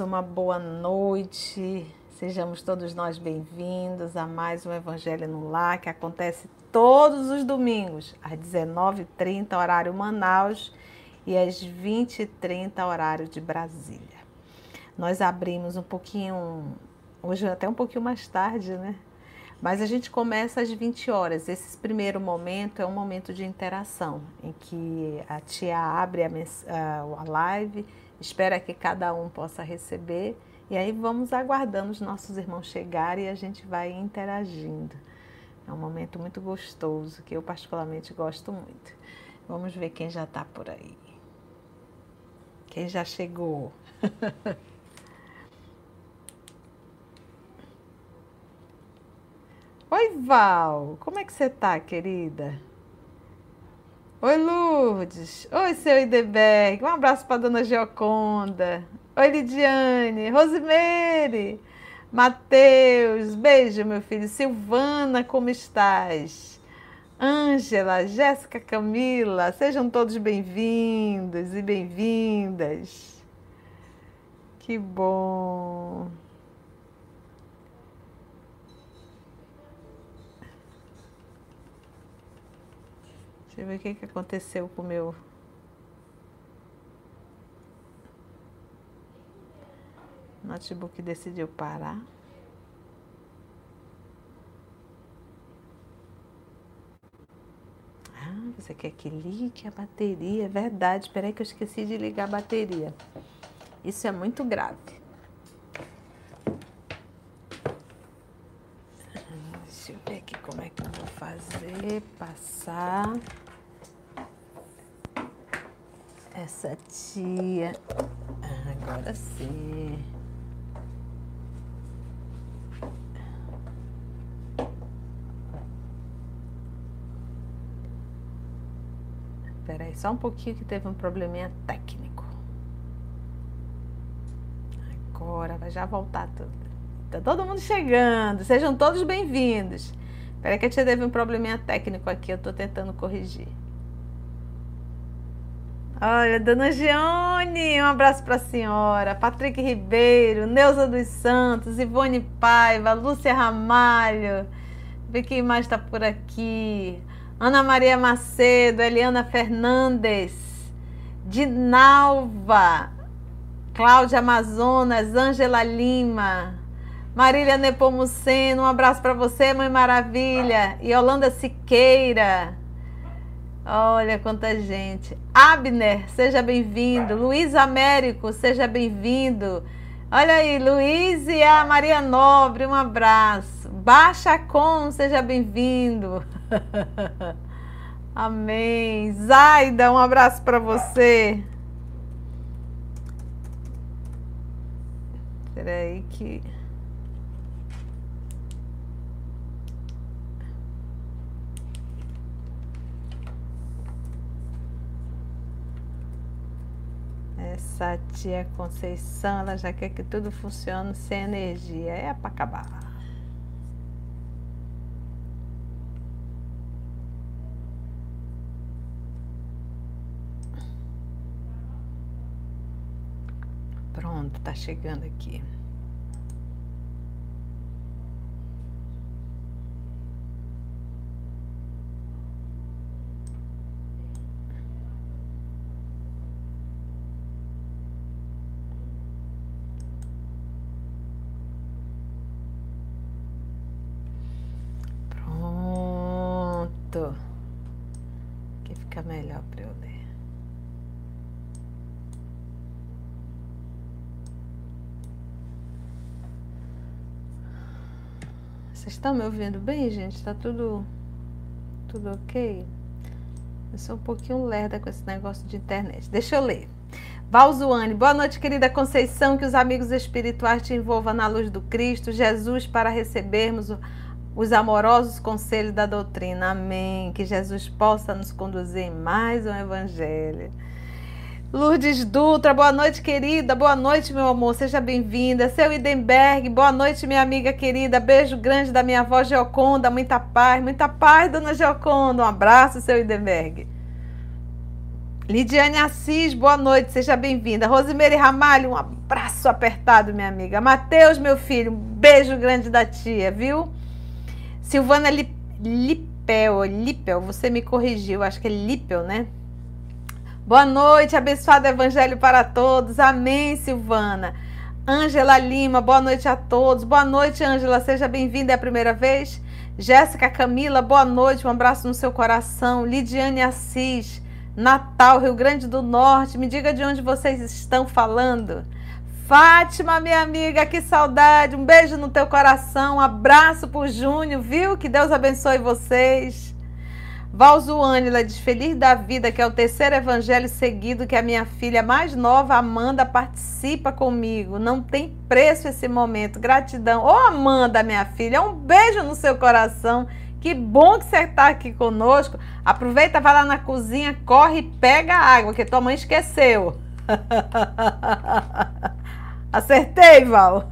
uma boa noite. Sejamos todos nós bem-vindos a mais um Evangelho no Lar que acontece todos os domingos, às 19h30, horário Manaus, e às 20h30, horário de Brasília. Nós abrimos um pouquinho, hoje até um pouquinho mais tarde, né? Mas a gente começa às 20 horas. Esse primeiro momento é um momento de interação, em que a tia abre a, a live espera que cada um possa receber e aí vamos aguardando os nossos irmãos chegarem e a gente vai interagindo. É um momento muito gostoso que eu particularmente gosto muito. Vamos ver quem já está por aí. Quem já chegou. Oi, Val. Como é que você está, querida? Oi, Lourdes. Oi, seu Ideberg. Um abraço para dona Gioconda. Oi, Lidiane. Rosemary. Matheus. Beijo, meu filho. Silvana, como estás? Ângela, Jéssica, Camila. Sejam todos bem-vindos e bem-vindas. Que bom. Deixa eu ver o que, que aconteceu com o meu. Notebook decidiu parar. Ah, você quer que ligue a bateria? É verdade. Espera aí que eu esqueci de ligar a bateria. Isso é muito grave. Deixa eu ver aqui como é que eu vou fazer. Passar. Essa tia. Agora sim. Espera aí, só um pouquinho que teve um probleminha técnico. Agora vai já voltar tudo. Tá todo mundo chegando. Sejam todos bem-vindos. Espera que a tia teve um probleminha técnico aqui, eu tô tentando corrigir. Olha, Dona Gione, um abraço para a senhora. Patrick Ribeiro, Neuza dos Santos, Ivone Paiva, Lúcia Ramalho. Vê quem mais está por aqui. Ana Maria Macedo, Eliana Fernandes, Dinalva, Cláudia Amazonas, Ângela Lima, Marília Nepomuceno, um abraço para você, Mãe Maravilha. E Yolanda Siqueira. Olha quanta gente. Abner, seja bem-vindo. Luiz Américo, seja bem-vindo. Olha aí, Luiz e a Maria Nobre, um abraço. Baixa Com, seja bem-vindo. Amém. Zaida, um abraço para você. Espera aí que Essa tia Conceição, ela já quer que tudo funcione sem energia. É para acabar. Pronto, tá chegando aqui. Estão me ouvindo bem, gente? Está tudo, tudo ok? Eu sou um pouquinho lerda com esse negócio de internet. Deixa eu ler. Valzuane, boa noite, querida Conceição. Que os amigos espirituais te envolvam na luz do Cristo, Jesus, para recebermos os amorosos conselhos da doutrina. Amém. Que Jesus possa nos conduzir em mais um evangelho. Lourdes Dutra, boa noite, querida. Boa noite, meu amor. Seja bem-vinda. Seu Idenberg, boa noite, minha amiga querida. Beijo grande da minha avó Geoconda. Muita paz, muita paz, dona Geoconda. Um abraço, seu Idenberg. Lidiane Assis, boa noite, seja bem-vinda. Rosimeire Ramalho, um abraço apertado, minha amiga. Mateus, meu filho, um beijo grande da tia, viu? Silvana Lipel, Lipel, você me corrigiu, acho que é Lipel, né? Boa noite, abençoado evangelho para todos. Amém, Silvana. Ângela Lima, boa noite a todos. Boa noite, Ângela, seja bem-vinda, é a primeira vez. Jéssica Camila, boa noite, um abraço no seu coração. Lidiane Assis, Natal, Rio Grande do Norte. Me diga de onde vocês estão falando. Fátima, minha amiga, que saudade. Um beijo no teu coração. Um abraço pro Júnior, viu? Que Deus abençoe vocês. Valzuânila diz: Feliz da vida, que é o terceiro evangelho seguido que a minha filha mais nova, Amanda, participa comigo. Não tem preço esse momento. Gratidão. Ô, Amanda, minha filha, um beijo no seu coração que bom que você está aqui conosco. Aproveita, vai lá na cozinha, corre e pega água, que tua mãe esqueceu. Acertei, Val.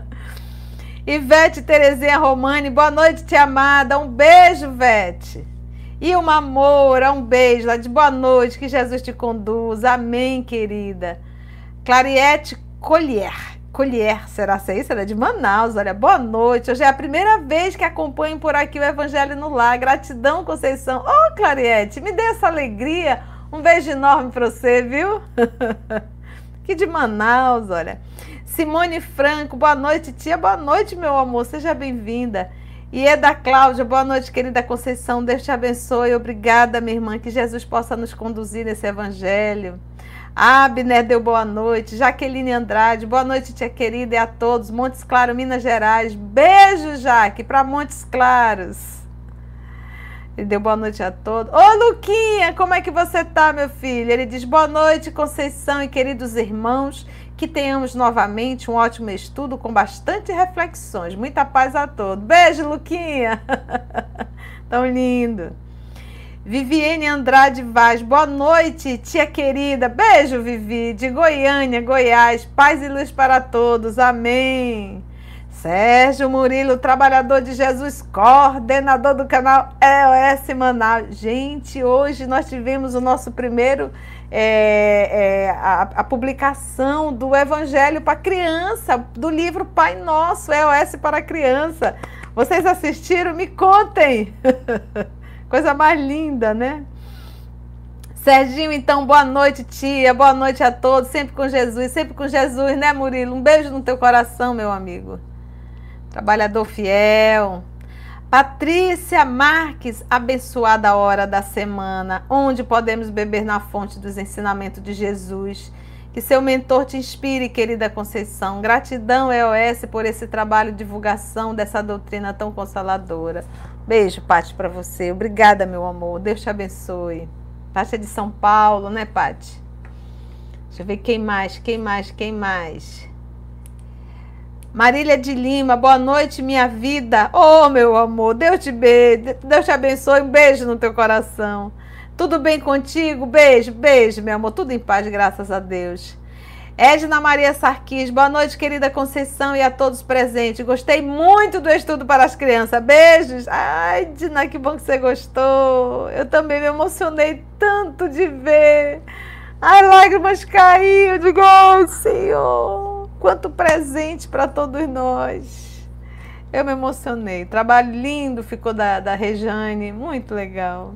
Ivete Terezinha Romani, boa noite, tia amada. Um beijo, Vete. E uma amor, um beijo lá de boa noite, que Jesus te conduza. Amém, querida. Clariette Collier. Colher, será ser isso? Ela é de Manaus. Olha, boa noite. Hoje é a primeira vez que acompanho por aqui o Evangelho no Lar. Gratidão, Conceição. Ô, oh, Clariette, me dê essa alegria. Um beijo enorme para você, viu? que de Manaus, olha. Simone Franco, boa noite, tia. Boa noite, meu amor. Seja bem-vinda. E é da Cláudia, boa noite, querida Conceição. Deus te abençoe. Obrigada, minha irmã. Que Jesus possa nos conduzir nesse evangelho. Abner deu boa noite. Jaqueline Andrade, boa noite, tia querida, e a todos. Montes Claros, Minas Gerais. Beijo, Jaque, para Montes Claros. Ele deu boa noite a todos. Ô, Luquinha, como é que você tá, meu filho? Ele diz boa noite, Conceição e queridos irmãos. Que tenhamos novamente um ótimo estudo com bastante reflexões. Muita paz a todos. Beijo, Luquinha. Tão lindo. Viviane Andrade Vaz, boa noite, tia querida. Beijo, Vivi, de Goiânia, Goiás. Paz e luz para todos. Amém. Sérgio Murilo, trabalhador de Jesus, coordenador do canal EOS Manaus. Gente, hoje nós tivemos o nosso primeiro é, é, a, a, publicação do Evangelho para criança, do livro Pai Nosso, EOS para criança. Vocês assistiram? Me contem. Coisa mais linda, né? Serginho, então, boa noite, tia. Boa noite a todos. Sempre com Jesus, sempre com Jesus, né, Murilo? Um beijo no teu coração, meu amigo. Trabalhador fiel. Patrícia Marques, abençoada hora da semana, onde podemos beber na fonte dos ensinamentos de Jesus. Que seu mentor te inspire, querida Conceição. Gratidão, EOS, por esse trabalho de divulgação dessa doutrina tão consoladora. Beijo, Pati, para você. Obrigada, meu amor. Deus te abençoe. Pati é de São Paulo, né, Pati? Deixa eu ver quem mais, quem mais, quem mais. Marília de Lima, boa noite, minha vida. Oh, meu amor, Deus te beijo, Deus te abençoe. Um beijo no teu coração. Tudo bem contigo? Beijo, beijo, meu amor. Tudo em paz, graças a Deus. Edna Maria Sarquis, boa noite, querida Conceição e a todos presentes. Gostei muito do estudo para as crianças. Beijos. Ai, Dina, que bom que você gostou. Eu também me emocionei tanto de ver. Ai, lágrimas caíram. Digo, oh, Senhor, quanto presente para todos nós. Eu me emocionei. Trabalho lindo ficou da, da Rejane, muito legal.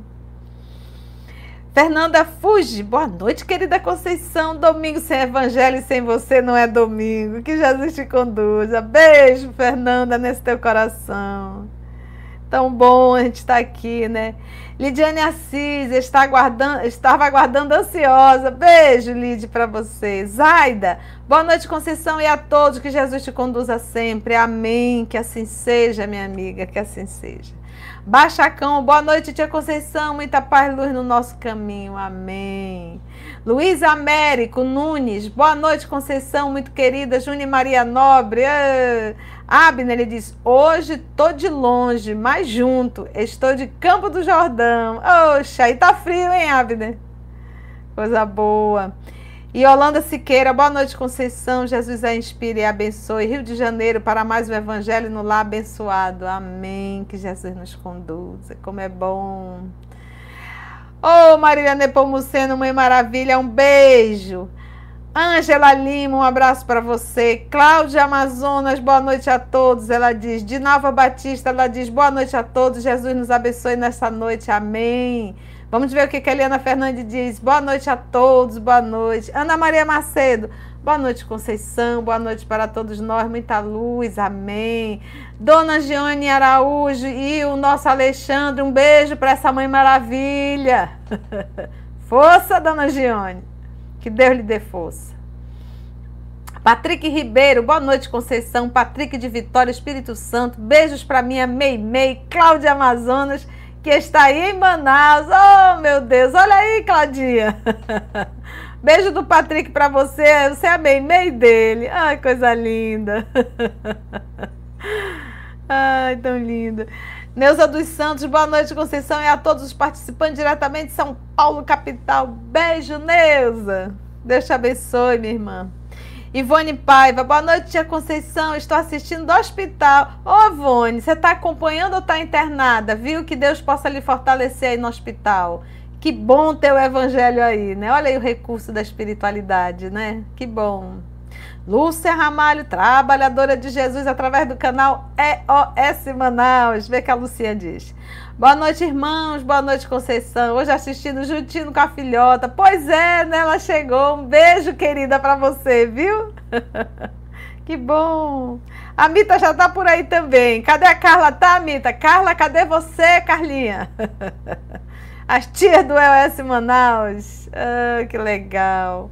Fernanda Fuji, boa noite, querida Conceição. Domingo sem evangelho e sem você não é domingo. Que Jesus te conduza. Beijo, Fernanda, nesse teu coração. Tão bom a gente estar tá aqui, né? Lidiane Assis, está aguardando, estava aguardando ansiosa. Beijo, Lid, para você. Zaida, boa noite, Conceição, e a todos. Que Jesus te conduza sempre. Amém. Que assim seja, minha amiga, que assim seja. Baixacão, boa noite, tia Conceição. Muita paz e luz no nosso caminho. Amém. Luiz Américo Nunes, boa noite, Conceição, muito querida. Júnior Maria Nobre. Ah, Abner, ele diz: Hoje tô de longe, mas junto. Estou de Campo do Jordão. Oxa, aí tá frio, hein, Abner? Coisa boa. E Holanda Siqueira, boa noite, Conceição. Jesus a inspire e abençoe. Rio de Janeiro, para mais um Evangelho no Lar abençoado. Amém. Que Jesus nos conduza. Como é bom. Ô, oh, Marília Nepomuceno, Mãe Maravilha, um beijo. Ângela Lima, um abraço para você. Cláudia Amazonas, boa noite a todos. Ela diz. De Nova Batista, ela diz boa noite a todos. Jesus nos abençoe nessa noite. Amém. Vamos ver o que a Eliana Fernandes diz. Boa noite a todos, boa noite. Ana Maria Macedo, boa noite, Conceição. Boa noite para todos nós. Muita luz, amém. Dona Gione Araújo e o nosso Alexandre, um beijo para essa mãe maravilha. Força, Dona Gione. Que Deus lhe dê força. Patrick Ribeiro, boa noite, Conceição. Patrick de Vitória, Espírito Santo. Beijos para minha Meimei, Cláudia Amazonas, que está aí em Manaus. Oh, meu Deus, olha aí, Claudinha. Beijo do Patrick para você. Você é a Meimei dele. Ai, coisa linda. Ai, tão linda. Neuza dos Santos, boa noite, Conceição, e a todos os participantes diretamente de São Paulo, capital. Beijo, Neuza. Deus te abençoe, minha irmã. Ivone Paiva, boa noite, tia Conceição. Estou assistindo do hospital. Ô, Ivone, você está acompanhando ou está internada? Viu? Que Deus possa lhe fortalecer aí no hospital. Que bom ter o evangelho aí, né? Olha aí o recurso da espiritualidade, né? Que bom. Lúcia Ramalho, trabalhadora de Jesus, através do canal EOS Manaus. Vê que a Lucia diz. Boa noite, irmãos. Boa noite, Conceição. Hoje assistindo juntinho com a filhota. Pois é, né? Ela chegou. Um beijo, querida, para você, viu? que bom. A Mita já tá por aí também. Cadê a Carla? Tá, Mita? Carla, cadê você, Carlinha? As tias do EOS Manaus. Ah, que legal.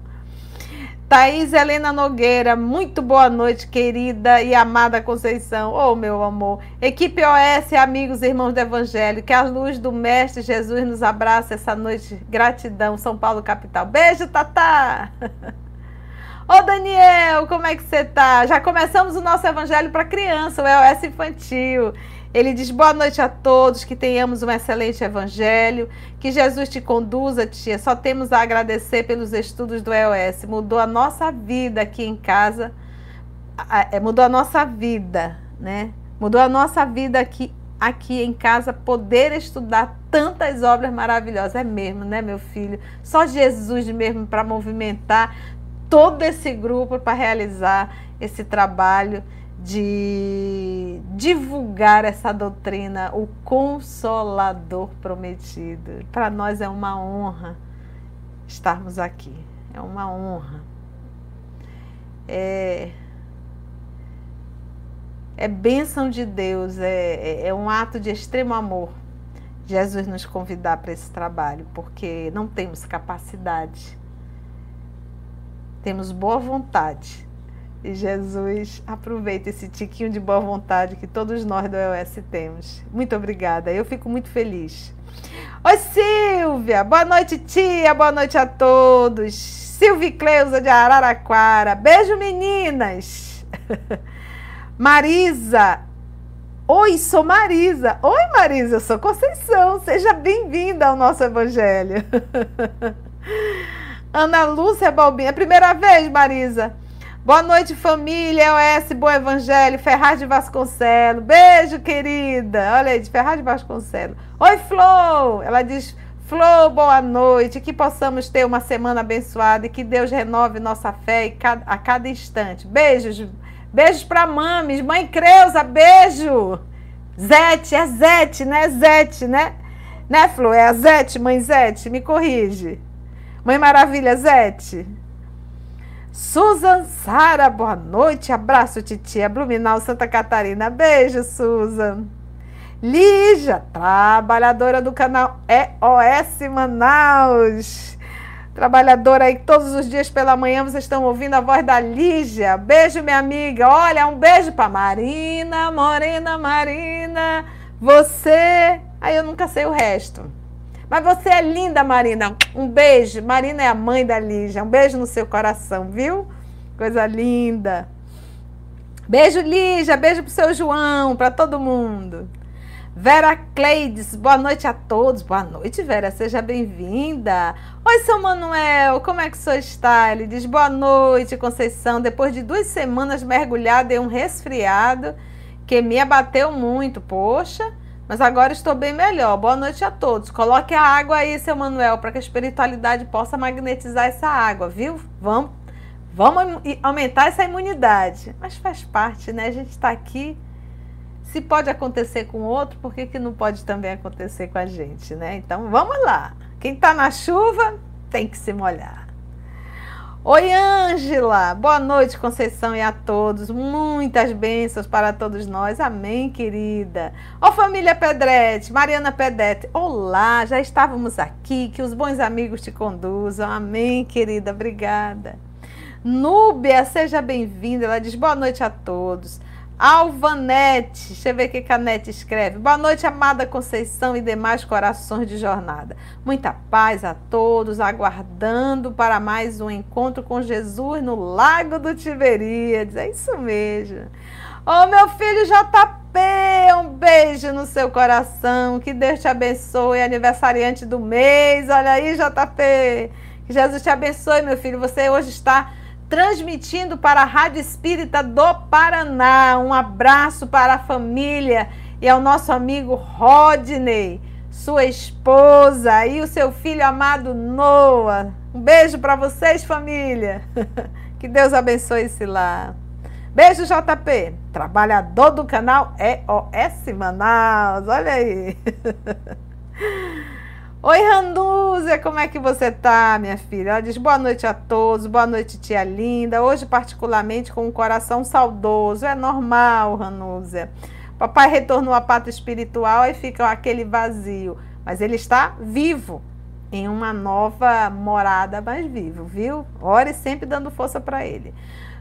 Thaís Helena Nogueira, muito boa noite, querida e amada Conceição. Oh, meu amor. Equipe OS, amigos e irmãos do Evangelho, que a luz do Mestre Jesus nos abrace essa noite. Gratidão, São Paulo, capital. Beijo, Tatá! Ô Daniel, como é que você tá? Já começamos o nosso Evangelho para criança, o EOS infantil. Ele diz: Boa noite a todos, que tenhamos um excelente evangelho, que Jesus te conduza, tia. Só temos a agradecer pelos estudos do EOS. Mudou a nossa vida aqui em casa, é, mudou a nossa vida, né? Mudou a nossa vida aqui, aqui em casa, poder estudar tantas obras maravilhosas. É mesmo, né, meu filho? Só Jesus mesmo para movimentar todo esse grupo para realizar esse trabalho de divulgar essa doutrina, o consolador prometido. Para nós é uma honra estarmos aqui, é uma honra. É, é bênção de Deus, é, é, é um ato de extremo amor. Jesus nos convidar para esse trabalho, porque não temos capacidade, temos boa vontade Jesus aproveita esse tiquinho de boa vontade que todos nós do EOS temos. Muito obrigada, eu fico muito feliz. Oi, Silvia! Boa noite, tia! Boa noite a todos! Silvia Cleusa de Araraquara. Beijo, meninas! Marisa! Oi, sou Marisa. Oi, Marisa, eu sou Conceição. Seja bem-vinda ao nosso Evangelho. Ana Lúcia Balbinha. É primeira vez, Marisa? Boa noite, família. OS Bom Evangelho, Ferraz de Vasconcelos. Beijo, querida. Olha aí, de Ferraz de Vasconcelos. Oi, Flor. Ela diz: Flor, boa noite. Que possamos ter uma semana abençoada e que Deus renove nossa fé a cada instante. Beijos. Beijos para mames. Mãe Creuza, beijo. Zete, é Zete, né? Zete, né? Né, Flor? É a Zete, mãe Zete? Me corrige. Mãe Maravilha, Zete. Susan Sara, boa noite. Abraço, titia. Blumenau, Santa Catarina. Beijo, Susan. Lígia, trabalhadora do canal EOS Manaus. Trabalhadora aí todos os dias pela manhã vocês estão ouvindo a voz da Lígia. Beijo, minha amiga. Olha, um beijo para Marina, Morena, Marina. Você. Aí eu nunca sei o resto. Mas você é linda, Marina. Um beijo. Marina é a mãe da Lígia. Um beijo no seu coração, viu? Coisa linda. Beijo, Lígia. Beijo pro seu João, para todo mundo. Vera Cleides, boa noite a todos. Boa noite, Vera, seja bem-vinda. Oi, seu Manuel, como é que o senhor está? Ele diz boa noite, Conceição. Depois de duas semanas mergulhada em um resfriado que me abateu muito, poxa, mas agora estou bem melhor. Boa noite a todos. Coloque a água aí, seu Manuel, para que a espiritualidade possa magnetizar essa água, viu? Vamos, vamos aumentar essa imunidade. Mas faz parte, né? A gente está aqui. Se pode acontecer com outro, por que, que não pode também acontecer com a gente, né? Então vamos lá. Quem está na chuva tem que se molhar. Oi, Ângela! Boa noite, Conceição, e a todos. Muitas bênçãos para todos nós. Amém, querida. Ó, família Pedrete, Mariana Pedete. Olá, já estávamos aqui. Que os bons amigos te conduzam. Amém, querida. Obrigada. Núbia, seja bem-vinda. Ela diz boa noite a todos. Alvanete, deixa eu ver o que a Nete escreve. Boa noite, amada Conceição e demais corações de jornada. Muita paz a todos, aguardando para mais um encontro com Jesus no Lago do Tiberíades. É isso mesmo. Ô, oh, meu filho JP, um beijo no seu coração. Que Deus te abençoe, aniversariante do mês. Olha aí, JP. Que Jesus te abençoe, meu filho. Você hoje está transmitindo para a Rádio Espírita do Paraná. Um abraço para a família e ao nosso amigo Rodney, sua esposa e o seu filho amado Noah. Um beijo para vocês, família. Que Deus abençoe esse lar. Beijo, JP, trabalhador do canal EOS Manaus. Olha aí. Oi, Randúzia, como é que você tá, minha filha? Ela diz boa noite a todos, boa noite, tia linda. Hoje, particularmente, com um coração saudoso. É normal, Ranúzia. Papai retornou à pátria espiritual e fica aquele vazio. Mas ele está vivo, em uma nova morada, mais vivo, viu? Ore sempre dando força para ele.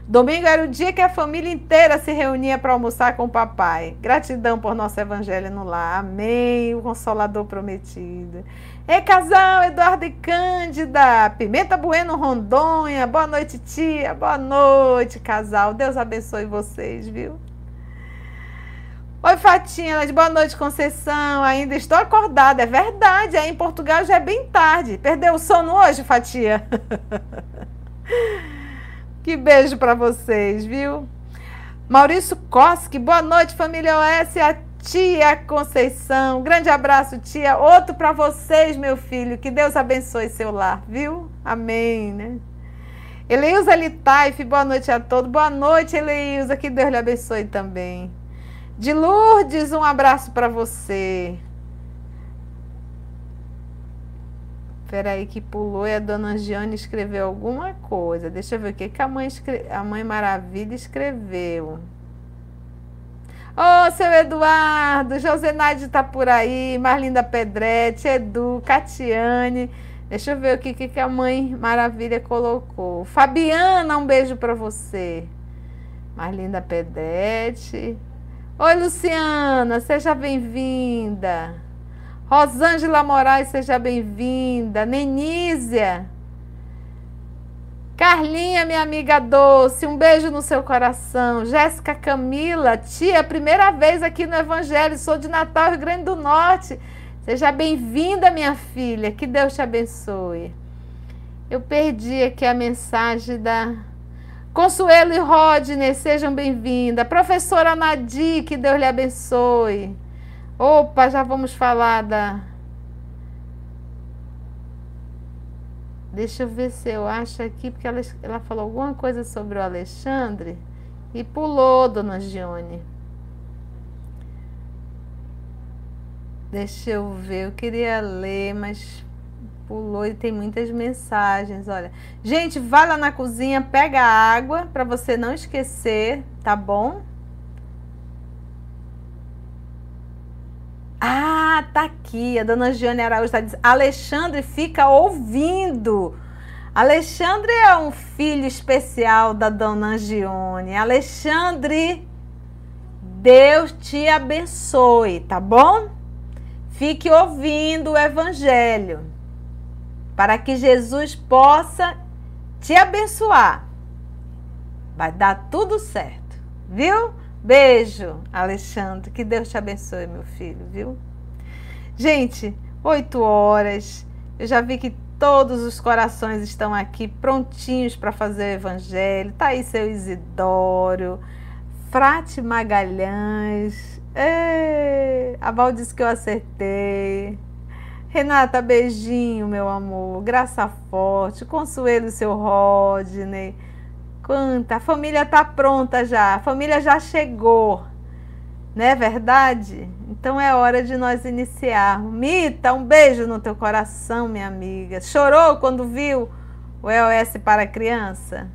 Domingo era o dia que a família inteira se reunia para almoçar com o papai. Gratidão por nosso evangelho no lar. Amém. O consolador prometido. Ei, casal, Eduardo e Cândida, Pimenta Bueno, Rondônia, boa noite, tia, boa noite, casal, Deus abençoe vocês, viu? Oi, Fatinha, ela de boa noite, Conceição, ainda estou acordada, é verdade, aí em Portugal já é bem tarde, perdeu o sono hoje, Fatia? que beijo para vocês, viu? Maurício Koski, boa noite, família OS, Tia Conceição, grande abraço, tia. Outro para vocês, meu filho. Que Deus abençoe seu lar, viu? Amém, né? Eleusa Litaif, boa noite a todos. Boa noite, Eleusa. Que Deus lhe abençoe também. De Lourdes, um abraço para você. Peraí que pulou e a dona Giane escreveu alguma coisa. Deixa eu ver o que, que a, mãe escre... a mãe Maravilha escreveu. Ô, oh, seu Eduardo, Josenaide tá por aí, Marlinda Pedretti, Edu, Catiane. Deixa eu ver o que, que a mãe Maravilha colocou. Fabiana, um beijo para você. Marlinda Pedretti. Oi, Luciana, seja bem-vinda. Rosângela Moraes, seja bem-vinda. Nenísia. Carlinha, minha amiga doce, um beijo no seu coração. Jéssica Camila, tia, primeira vez aqui no Evangelho, sou de Natal, Rio Grande do Norte. Seja bem-vinda, minha filha, que Deus te abençoe. Eu perdi aqui a mensagem da Consuelo e Rodney, sejam bem-vindas. Professora Nadi, que Deus lhe abençoe. Opa, já vamos falar da Deixa eu ver se eu acho aqui, porque ela, ela falou alguma coisa sobre o Alexandre e pulou, dona Gione. Deixa eu ver, eu queria ler, mas pulou e tem muitas mensagens. Olha, gente, vai lá na cozinha, pega a água para você não esquecer, tá bom? Ah, tá aqui. A dona Giane Araújo está dizendo. Alexandre fica ouvindo. Alexandre é um filho especial da dona Gione. Alexandre, Deus te abençoe, tá bom? Fique ouvindo o evangelho para que Jesus possa te abençoar. Vai dar tudo certo, viu? Beijo, Alexandre. Que Deus te abençoe, meu filho, viu? Gente, oito horas. Eu já vi que todos os corações estão aqui prontinhos para fazer o evangelho. Tá aí seu Isidório, Frate Magalhães, a Val disse que eu acertei. Renata, beijinho, meu amor. Graça forte. Consuelo, seu Rodney. Quanta. A família tá pronta já. A família já chegou. Não é verdade? Então é hora de nós iniciarmos. Mita, um beijo no teu coração, minha amiga. Chorou quando viu o EOS para criança?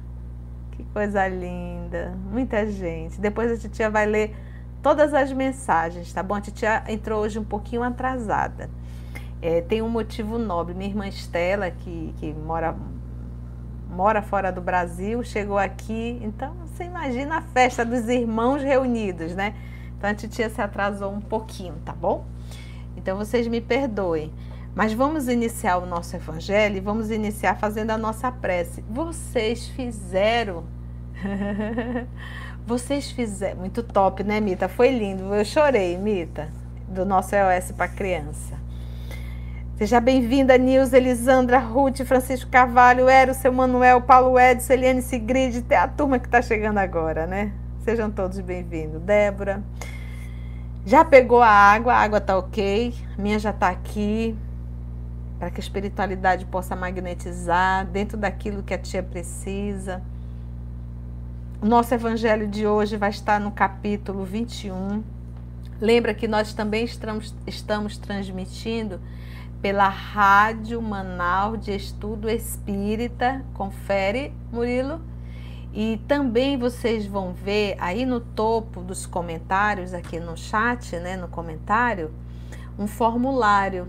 Que coisa linda. Muita gente. Depois a titia vai ler todas as mensagens, tá bom? A titia entrou hoje um pouquinho atrasada. É, tem um motivo nobre. Minha irmã Estela, que, que mora, mora fora do Brasil, chegou aqui. Então, você imagina a festa dos irmãos reunidos, né? Então, a titia se atrasou um pouquinho, tá bom? Então, vocês me perdoem. Mas vamos iniciar o nosso evangelho e vamos iniciar fazendo a nossa prece. Vocês fizeram. Vocês fizeram. Muito top, né, Mita? Foi lindo. Eu chorei, Mita, do nosso EOS para criança. Seja bem-vinda, Nilza, Elisandra, Ruth, Francisco Carvalho, Ero, seu Manuel, Paulo Edson, Eliane Sigrid, até a turma que está chegando agora, né? Sejam todos bem-vindos. Débora. Já pegou a água, a água tá ok, a minha já está aqui, para que a espiritualidade possa magnetizar dentro daquilo que a tia precisa. O nosso evangelho de hoje vai estar no capítulo 21. Lembra que nós também estamos, estamos transmitindo pela Rádio Manaus de Estudo Espírita. Confere, Murilo. E também vocês vão ver aí no topo dos comentários, aqui no chat, né, no comentário, um formulário.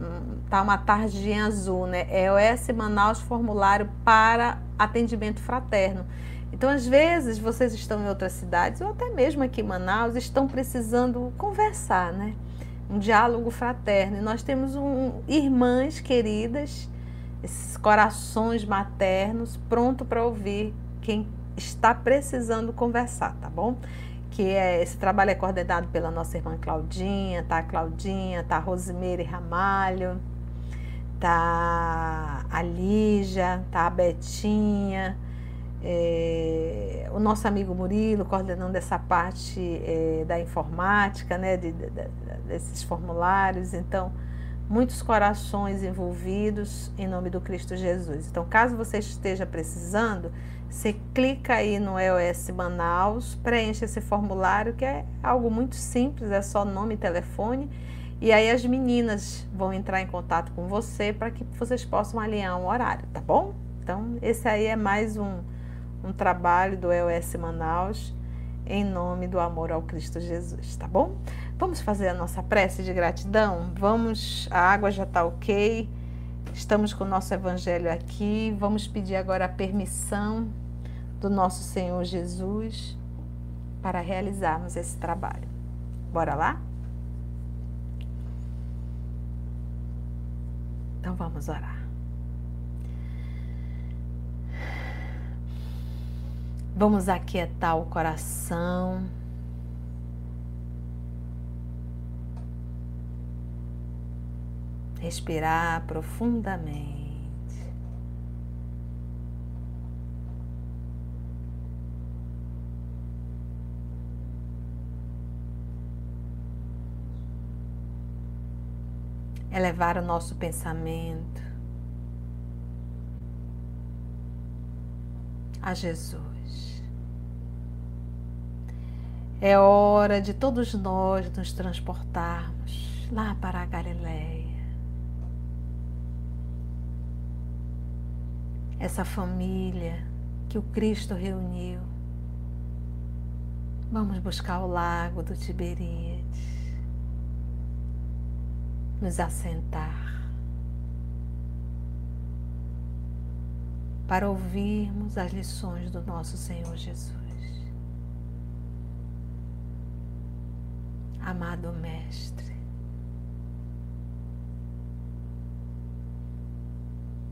Hum, tá uma tarjinha azul, né? É o Manaus Formulário para Atendimento Fraterno. Então, às vezes, vocês estão em outras cidades, ou até mesmo aqui em Manaus, estão precisando conversar, né? um diálogo fraterno. E nós temos um, irmãs queridas, esses corações maternos, pronto para ouvir quem está precisando conversar, tá bom? Que é, esse trabalho é coordenado pela nossa irmã Claudinha, tá Claudinha, tá Rosimeire Ramalho, tá a Lígia, tá a Betinha, é, o nosso amigo Murilo coordenando essa parte é, da informática, né, de, de, desses formulários. Então, muitos corações envolvidos em nome do Cristo Jesus. Então, caso você esteja precisando, você clica aí no EOS Manaus, preenche esse formulário que é algo muito simples, é só nome e telefone. E aí as meninas vão entrar em contato com você para que vocês possam alinhar um horário, tá bom? Então, esse aí é mais um um trabalho do EOS Manaus em nome do amor ao Cristo Jesus, tá bom? Vamos fazer a nossa prece de gratidão? Vamos, a água já está ok, estamos com o nosso evangelho aqui, vamos pedir agora a permissão do nosso Senhor Jesus para realizarmos esse trabalho. Bora lá? Então vamos orar. Vamos aquietar o coração. Respirar profundamente. Elevar o nosso pensamento a Jesus. É hora de todos nós nos transportarmos lá para a Galileia. Essa família que o Cristo reuniu. Vamos buscar o lago do Tiberíades. Nos assentar. Para ouvirmos as lições do nosso Senhor Jesus. amado Mestre.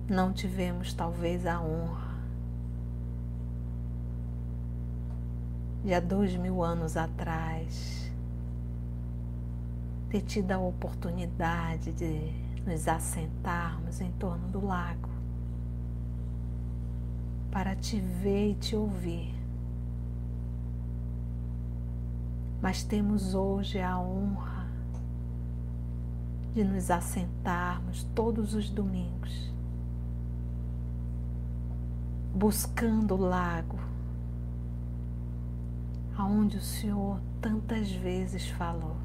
Não tivemos talvez a honra de há dois mil anos atrás ter tido a oportunidade de nos assentarmos em torno do lago para te ver e te ouvir. Mas temos hoje a honra de nos assentarmos todos os domingos, buscando o lago, aonde o Senhor tantas vezes falou,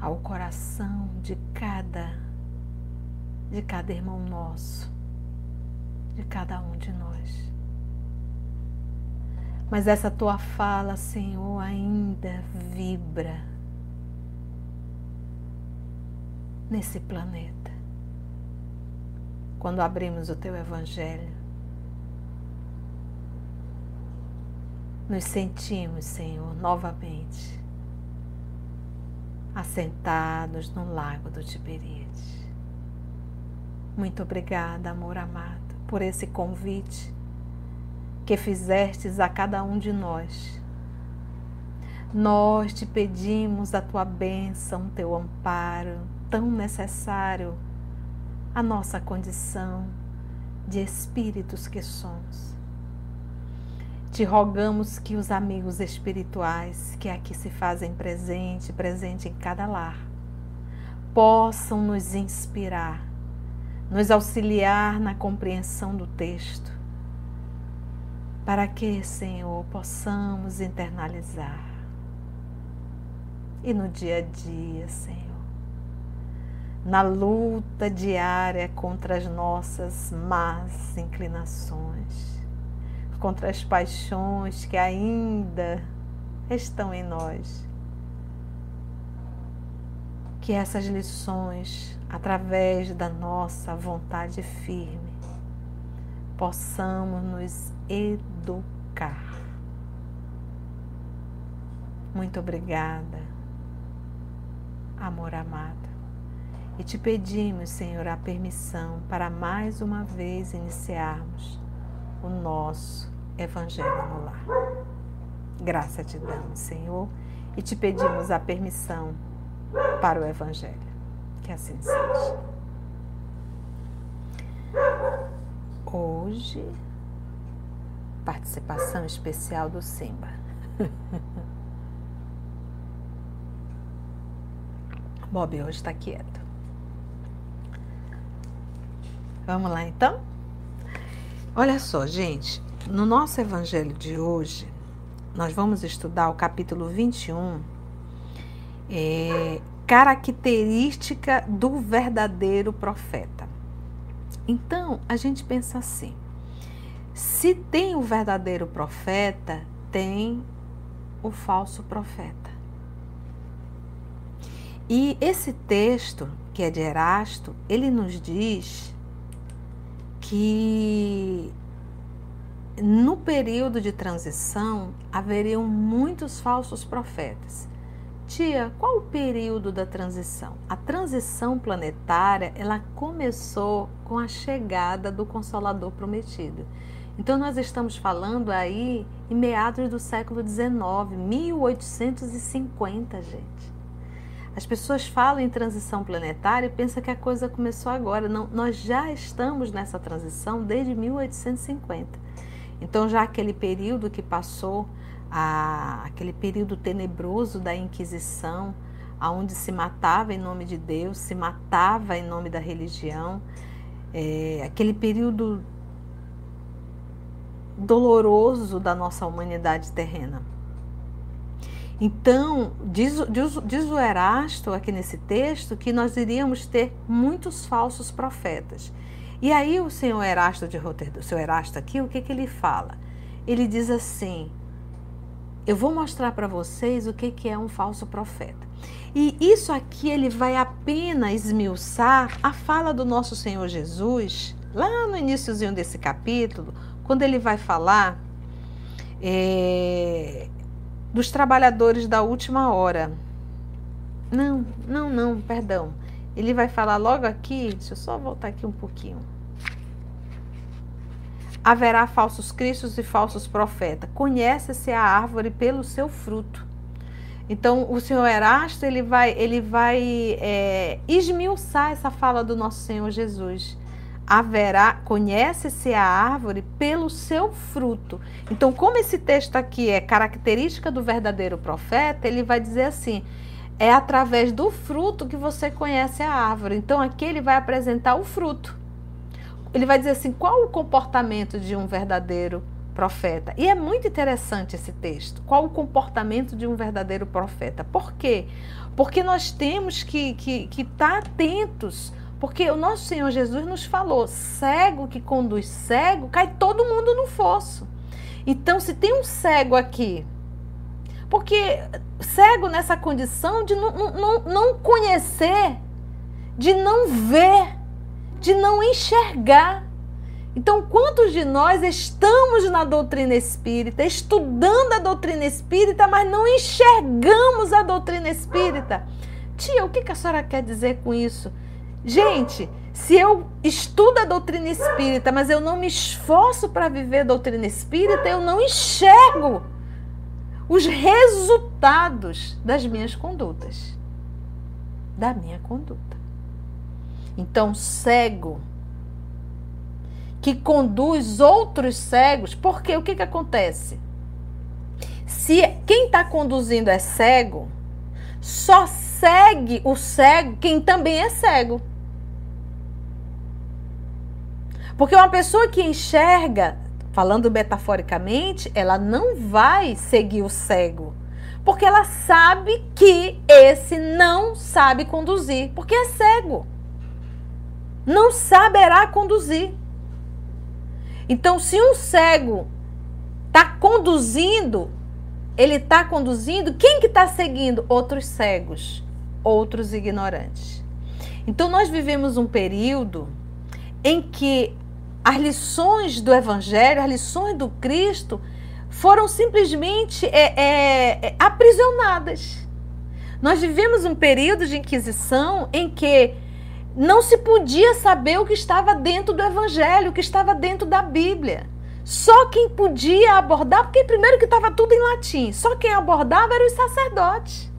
ao coração de cada de cada irmão nosso, de cada um de nós. Mas essa tua fala, Senhor, ainda vibra nesse planeta. Quando abrimos o teu Evangelho, nos sentimos, Senhor, novamente assentados no lago do Tiberíades. Muito obrigada, amor amado, por esse convite que fizestes a cada um de nós. Nós te pedimos a tua bênção, teu amparo, tão necessário à nossa condição de espíritos que somos. Te rogamos que os amigos espirituais que aqui se fazem presente, presente em cada lar, possam nos inspirar, nos auxiliar na compreensão do texto, para que, Senhor, possamos internalizar. E no dia a dia, Senhor, na luta diária contra as nossas más inclinações, contra as paixões que ainda estão em nós. Que essas lições, através da nossa vontade firme, possamos nos educar. Muito obrigada, amor amado. E te pedimos, Senhor, a permissão para mais uma vez iniciarmos o nosso Evangelho no Lar. Graça te damos, Senhor, e te pedimos a permissão para o Evangelho. Que assim seja. Hoje, participação especial do Simba. Bob hoje está quieto. Vamos lá então? Olha só, gente, no nosso evangelho de hoje, nós vamos estudar o capítulo 21, é, característica do verdadeiro profeta. Então, a gente pensa assim: se tem o verdadeiro profeta, tem o falso profeta. E esse texto, que é de Erasto, ele nos diz que no período de transição haveriam muitos falsos profetas. Tia, qual o período da transição? A transição planetária, ela começou com a chegada do Consolador prometido. Então nós estamos falando aí em meados do século XIX, 1850, gente. As pessoas falam em transição planetária e pensam que a coisa começou agora. Não, nós já estamos nessa transição desde 1850. Então já aquele período que passou a, aquele período tenebroso da Inquisição, aonde se matava em nome de Deus, se matava em nome da religião, é, aquele período doloroso da nossa humanidade terrena. Então, diz, diz, diz, o Erasto aqui nesse texto que nós iríamos ter muitos falsos profetas. E aí o senhor Erasto de Roterdão, o senhor Erasto aqui, o que, que ele fala? Ele diz assim, eu vou mostrar para vocês o que, que é um falso profeta. E isso aqui ele vai apenas esmiuçar a fala do nosso Senhor Jesus, lá no iníciozinho desse capítulo, quando ele vai falar é, dos trabalhadores da última hora. Não, não, não, perdão. Ele vai falar logo aqui, deixa eu só voltar aqui um pouquinho haverá falsos cristos e falsos profetas. Conhece-se a árvore pelo seu fruto. Então, o senhor Erasto ele vai, ele vai é, esmiuçar essa fala do nosso Senhor Jesus haverá, conhece-se a árvore pelo seu fruto. Então, como esse texto aqui é característica do verdadeiro profeta, ele vai dizer assim: é através do fruto que você conhece a árvore. Então, aqui ele vai apresentar o fruto. Ele vai dizer assim: qual o comportamento de um verdadeiro profeta? E é muito interessante esse texto. Qual o comportamento de um verdadeiro profeta? Por quê? Porque nós temos que estar que, que tá atentos porque o nosso Senhor Jesus nos falou: cego que conduz cego, cai todo mundo no fosso. Então, se tem um cego aqui, porque cego nessa condição de não, não, não conhecer, de não ver, de não enxergar. Então, quantos de nós estamos na doutrina espírita, estudando a doutrina espírita, mas não enxergamos a doutrina espírita? Tia, o que a senhora quer dizer com isso? Gente, se eu estudo a doutrina espírita, mas eu não me esforço para viver a doutrina espírita, eu não enxergo os resultados das minhas condutas. Da minha conduta. Então, cego que conduz outros cegos, porque o que, que acontece? Se quem está conduzindo é cego, só segue o cego quem também é cego. Porque uma pessoa que enxerga, falando metaforicamente, ela não vai seguir o cego. Porque ela sabe que esse não sabe conduzir, porque é cego. Não saberá conduzir. Então, se um cego está conduzindo, ele está conduzindo, quem que está seguindo? Outros cegos, outros ignorantes. Então, nós vivemos um período em que as lições do Evangelho, as lições do Cristo, foram simplesmente é, é, é, aprisionadas. Nós vivemos um período de Inquisição em que não se podia saber o que estava dentro do Evangelho, o que estava dentro da Bíblia. Só quem podia abordar, porque primeiro que estava tudo em latim, só quem abordava eram os sacerdotes.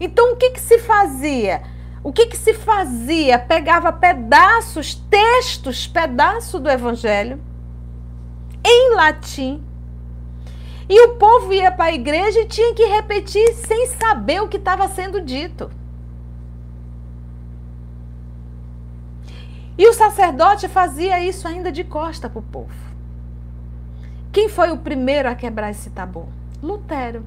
Então o que, que se fazia? O que, que se fazia? Pegava pedaços, textos, pedaço do Evangelho, em latim, e o povo ia para a igreja e tinha que repetir sem saber o que estava sendo dito. E o sacerdote fazia isso ainda de costa para o povo. Quem foi o primeiro a quebrar esse tabu? Lutero,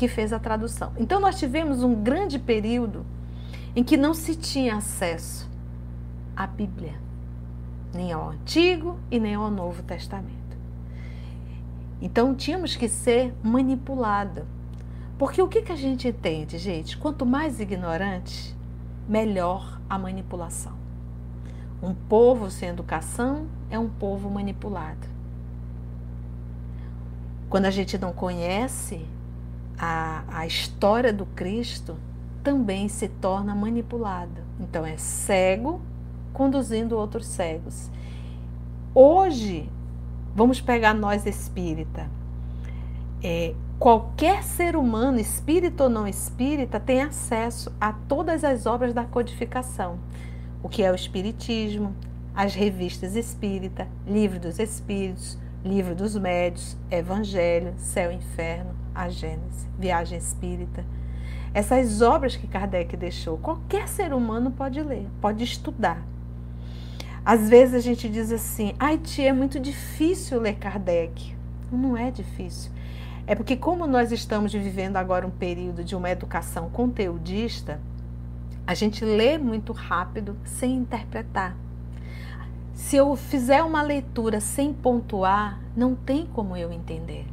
que fez a tradução. Então nós tivemos um grande período em que não se tinha acesso à Bíblia, nem ao Antigo e nem ao Novo Testamento. Então tínhamos que ser manipulada. Porque o que, que a gente entende, gente? Quanto mais ignorante, melhor a manipulação. Um povo sem educação é um povo manipulado. Quando a gente não conhece a, a história do Cristo, também se torna manipulada. Então é cego conduzindo outros cegos. Hoje, vamos pegar nós espírita. É, qualquer ser humano, espírita ou não espírita, tem acesso a todas as obras da codificação. O que é o espiritismo, as revistas espírita, livro dos espíritos, livro dos médios, evangelho, céu e inferno, a Gênese, viagem espírita essas obras que Kardec deixou, qualquer ser humano pode ler, pode estudar. Às vezes a gente diz assim, ai tia, é muito difícil ler Kardec. Não é difícil. É porque como nós estamos vivendo agora um período de uma educação conteudista, a gente lê muito rápido sem interpretar. Se eu fizer uma leitura sem pontuar, não tem como eu entender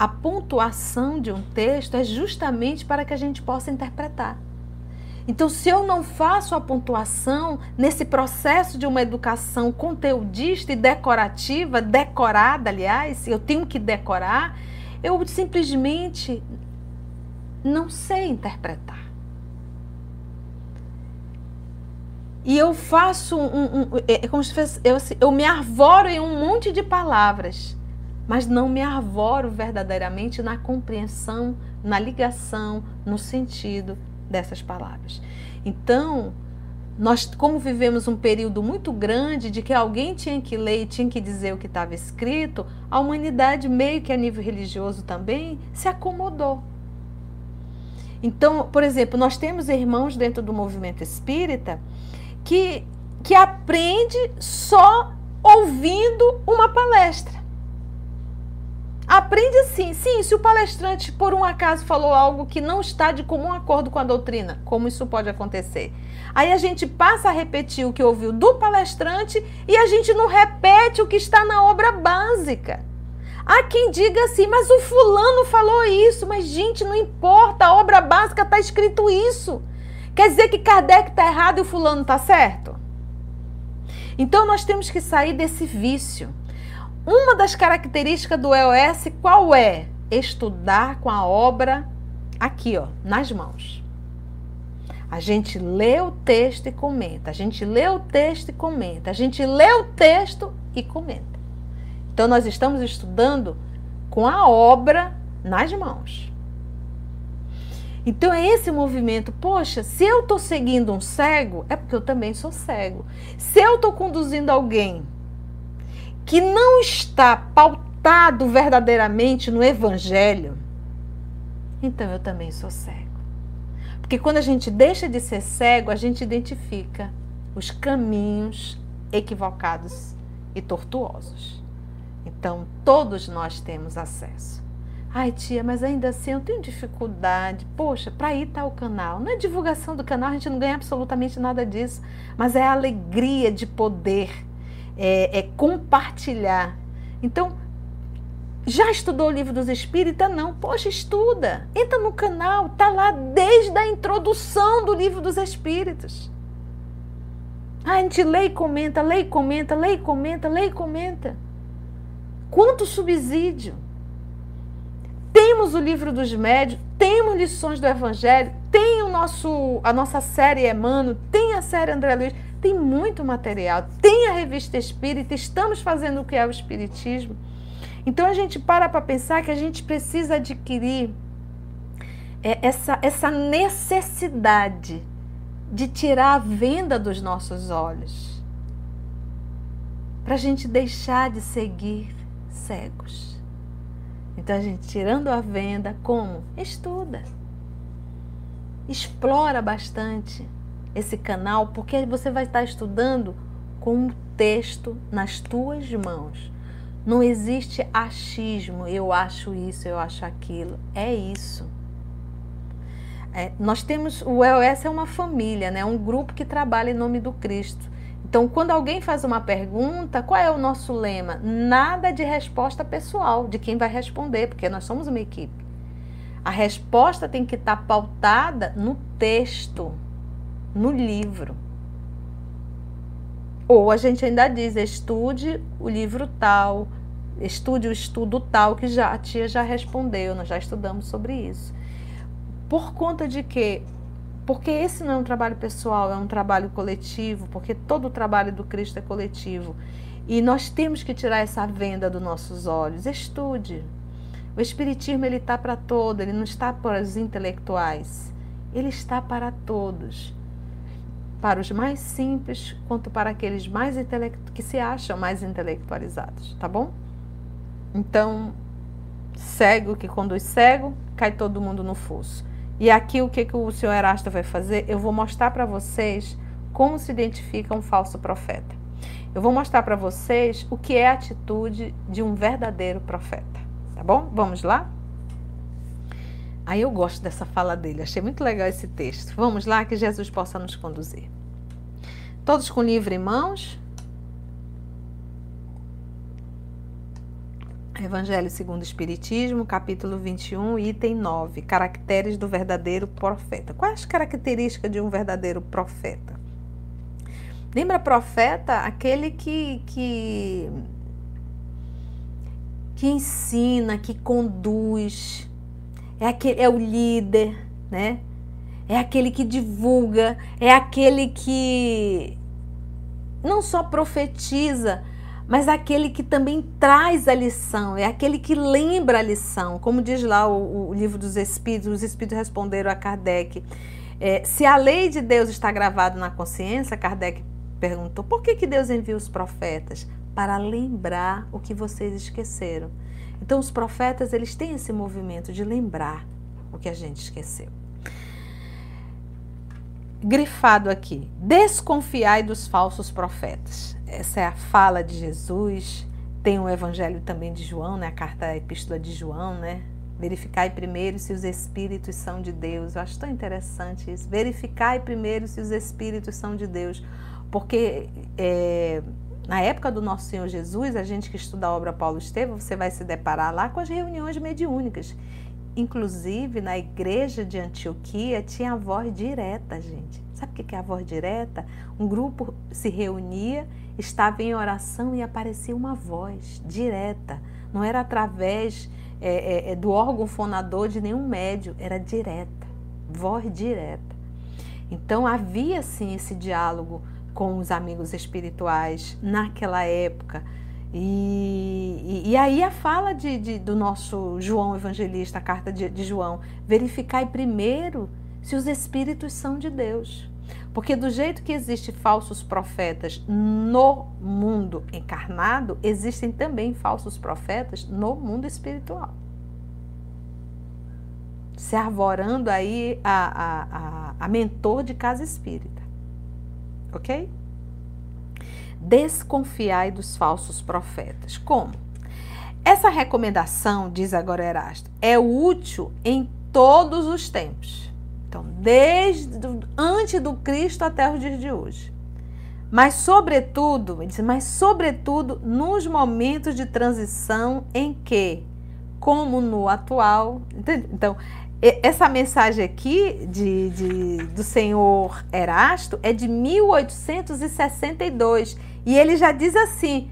a pontuação de um texto é justamente para que a gente possa interpretar. Então, se eu não faço a pontuação nesse processo de uma educação conteudista e decorativa, decorada, aliás, eu tenho que decorar, eu simplesmente não sei interpretar. E eu faço um. um é como se eu, eu me arvoro em um monte de palavras mas não me arvoro verdadeiramente na compreensão, na ligação, no sentido dessas palavras. Então, nós, como vivemos um período muito grande de que alguém tinha que ler e tinha que dizer o que estava escrito, a humanidade, meio que a nível religioso também, se acomodou. Então, por exemplo, nós temos irmãos dentro do movimento espírita que, que aprende só ouvindo uma palestra. Aprende assim, sim, se o palestrante por um acaso falou algo que não está de comum acordo com a doutrina, como isso pode acontecer? Aí a gente passa a repetir o que ouviu do palestrante e a gente não repete o que está na obra básica. Há quem diga assim, mas o fulano falou isso, mas gente, não importa, a obra básica está escrito isso. Quer dizer que Kardec está errado e o fulano está certo? Então nós temos que sair desse vício. Uma das características do EOS qual é? Estudar com a obra aqui, ó, nas mãos. A gente lê o texto e comenta, a gente lê o texto e comenta, a gente lê o texto e comenta. Então nós estamos estudando com a obra nas mãos. Então é esse movimento, poxa, se eu estou seguindo um cego, é porque eu também sou cego. Se eu estou conduzindo alguém que não está pautado verdadeiramente no Evangelho, então eu também sou cego. Porque quando a gente deixa de ser cego, a gente identifica os caminhos equivocados e tortuosos. Então, todos nós temos acesso. Ai, tia, mas ainda assim eu tenho dificuldade. Poxa, para está o canal. Não é divulgação do canal, a gente não ganha absolutamente nada disso, mas é a alegria de poder é, é compartilhar. Então, já estudou o livro dos Espíritos? Não. Poxa, estuda. Entra no canal, tá lá desde a introdução do livro dos Espíritos. Ah, a gente lê e comenta, lê e comenta, lê e comenta, lê e comenta. Quanto subsídio? Temos o livro dos médios, temos lições do Evangelho, tem o nosso, a nossa série Emmanuel, tem a série André Luiz tem muito material, tem a revista espírita, estamos fazendo o que é o espiritismo. Então a gente para para pensar que a gente precisa adquirir é, essa, essa necessidade de tirar a venda dos nossos olhos, para a gente deixar de seguir cegos. Então a gente tirando a venda, como? Estuda, explora bastante esse canal, porque você vai estar estudando com um texto nas tuas mãos. Não existe achismo, eu acho isso, eu acho aquilo. É isso. É, nós temos, o EOS é uma família, né? um grupo que trabalha em nome do Cristo. Então, quando alguém faz uma pergunta, qual é o nosso lema? Nada de resposta pessoal de quem vai responder, porque nós somos uma equipe. A resposta tem que estar pautada no texto no livro. Ou a gente ainda diz, estude o livro tal, estude o estudo tal, que já, a tia já respondeu, nós já estudamos sobre isso. Por conta de quê? Porque esse não é um trabalho pessoal, é um trabalho coletivo, porque todo o trabalho do Cristo é coletivo. E nós temos que tirar essa venda dos nossos olhos. Estude. O Espiritismo ele está para todo, ele não está para os intelectuais. Ele está para todos para os mais simples quanto para aqueles mais que se acham mais intelectualizados, tá bom? Então, cego que conduz cego, cai todo mundo no fosso. E aqui o que, que o senhor Erasto vai fazer? Eu vou mostrar para vocês como se identifica um falso profeta. Eu vou mostrar para vocês o que é a atitude de um verdadeiro profeta, tá bom? Vamos lá? Aí eu gosto dessa fala dele, achei muito legal esse texto. Vamos lá, que Jesus possa nos conduzir. Todos com livro em mãos? Evangelho segundo o Espiritismo, capítulo 21, item 9. Caracteres do verdadeiro profeta. Quais as características de um verdadeiro profeta? Lembra profeta? Aquele que, que, que ensina, que conduz, é, aquele, é o líder, né? É aquele que divulga, é aquele que não só profetiza, mas aquele que também traz a lição, é aquele que lembra a lição. Como diz lá o, o livro dos Espíritos, os Espíritos responderam a Kardec. É, se a lei de Deus está gravada na consciência, Kardec perguntou, por que, que Deus envia os profetas? Para lembrar o que vocês esqueceram. Então, os profetas, eles têm esse movimento de lembrar o que a gente esqueceu. Grifado aqui, desconfiai dos falsos profetas. Essa é a fala de Jesus. Tem o evangelho também de João, né? A carta a epístola de João, né? Verificai primeiro se os espíritos são de Deus. Eu acho tão interessante isso. Verificai primeiro se os espíritos são de Deus. Porque é, na época do nosso Senhor Jesus, a gente que estuda a obra Paulo Estevam, você vai se deparar lá com as reuniões mediúnicas. Inclusive, na igreja de Antioquia tinha a voz direta, gente. Sabe o que é a voz direta? Um grupo se reunia, estava em oração e aparecia uma voz direta. Não era através é, é, do órgão fonador de nenhum médio, era direta, voz direta. Então havia sim esse diálogo com os amigos espirituais naquela época. E, e, e aí a fala de, de, do nosso João Evangelista, a carta de, de João, verificai primeiro se os espíritos são de Deus. Porque do jeito que existem falsos profetas no mundo encarnado, existem também falsos profetas no mundo espiritual. Se arvorando aí a, a, a, a mentor de casa espírita ok? Desconfiai dos falsos profetas. Como? Essa recomendação, diz agora Erasto, é útil em todos os tempos. Então, desde antes do Cristo até os dias de hoje. Mas sobretudo, ele diz, mas sobretudo nos momentos de transição em que, como no atual, então, essa mensagem aqui de, de, do senhor Erasto é de 1862 e ele já diz assim: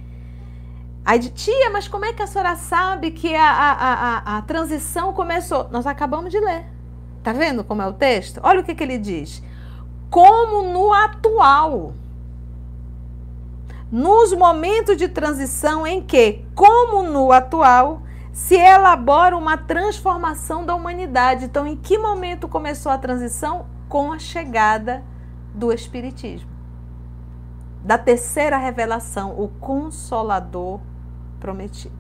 Aí de tia, mas como é que a senhora sabe que a, a, a, a transição começou? Nós acabamos de ler. Tá vendo como é o texto? Olha o que, que ele diz. Como no atual, nos momentos de transição em que, como no atual, se elabora uma transformação da humanidade. Então, em que momento começou a transição? Com a chegada do Espiritismo. Da terceira revelação, o Consolador prometido.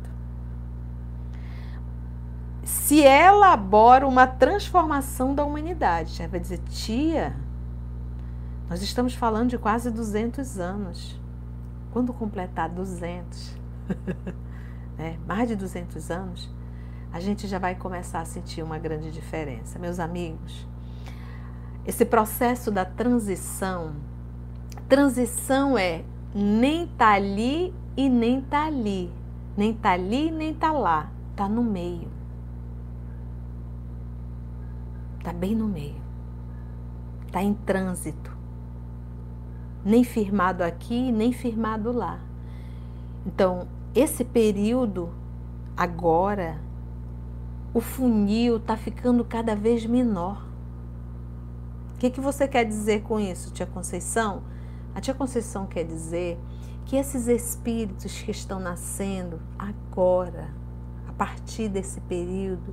Se elabora uma transformação da humanidade. Já vai dizer, tia, nós estamos falando de quase 200 anos. Quando completar 200? né, mais de 200 anos, a gente já vai começar a sentir uma grande diferença. Meus amigos, esse processo da transição, transição é nem tá ali e nem tá ali, nem tá ali nem tá lá, tá no meio. Tá bem no meio. Tá em trânsito. Nem firmado aqui, nem firmado lá. Então, esse período, agora, o funil está ficando cada vez menor. O que, que você quer dizer com isso, tia Conceição? A tia Conceição quer dizer que esses espíritos que estão nascendo agora, a partir desse período,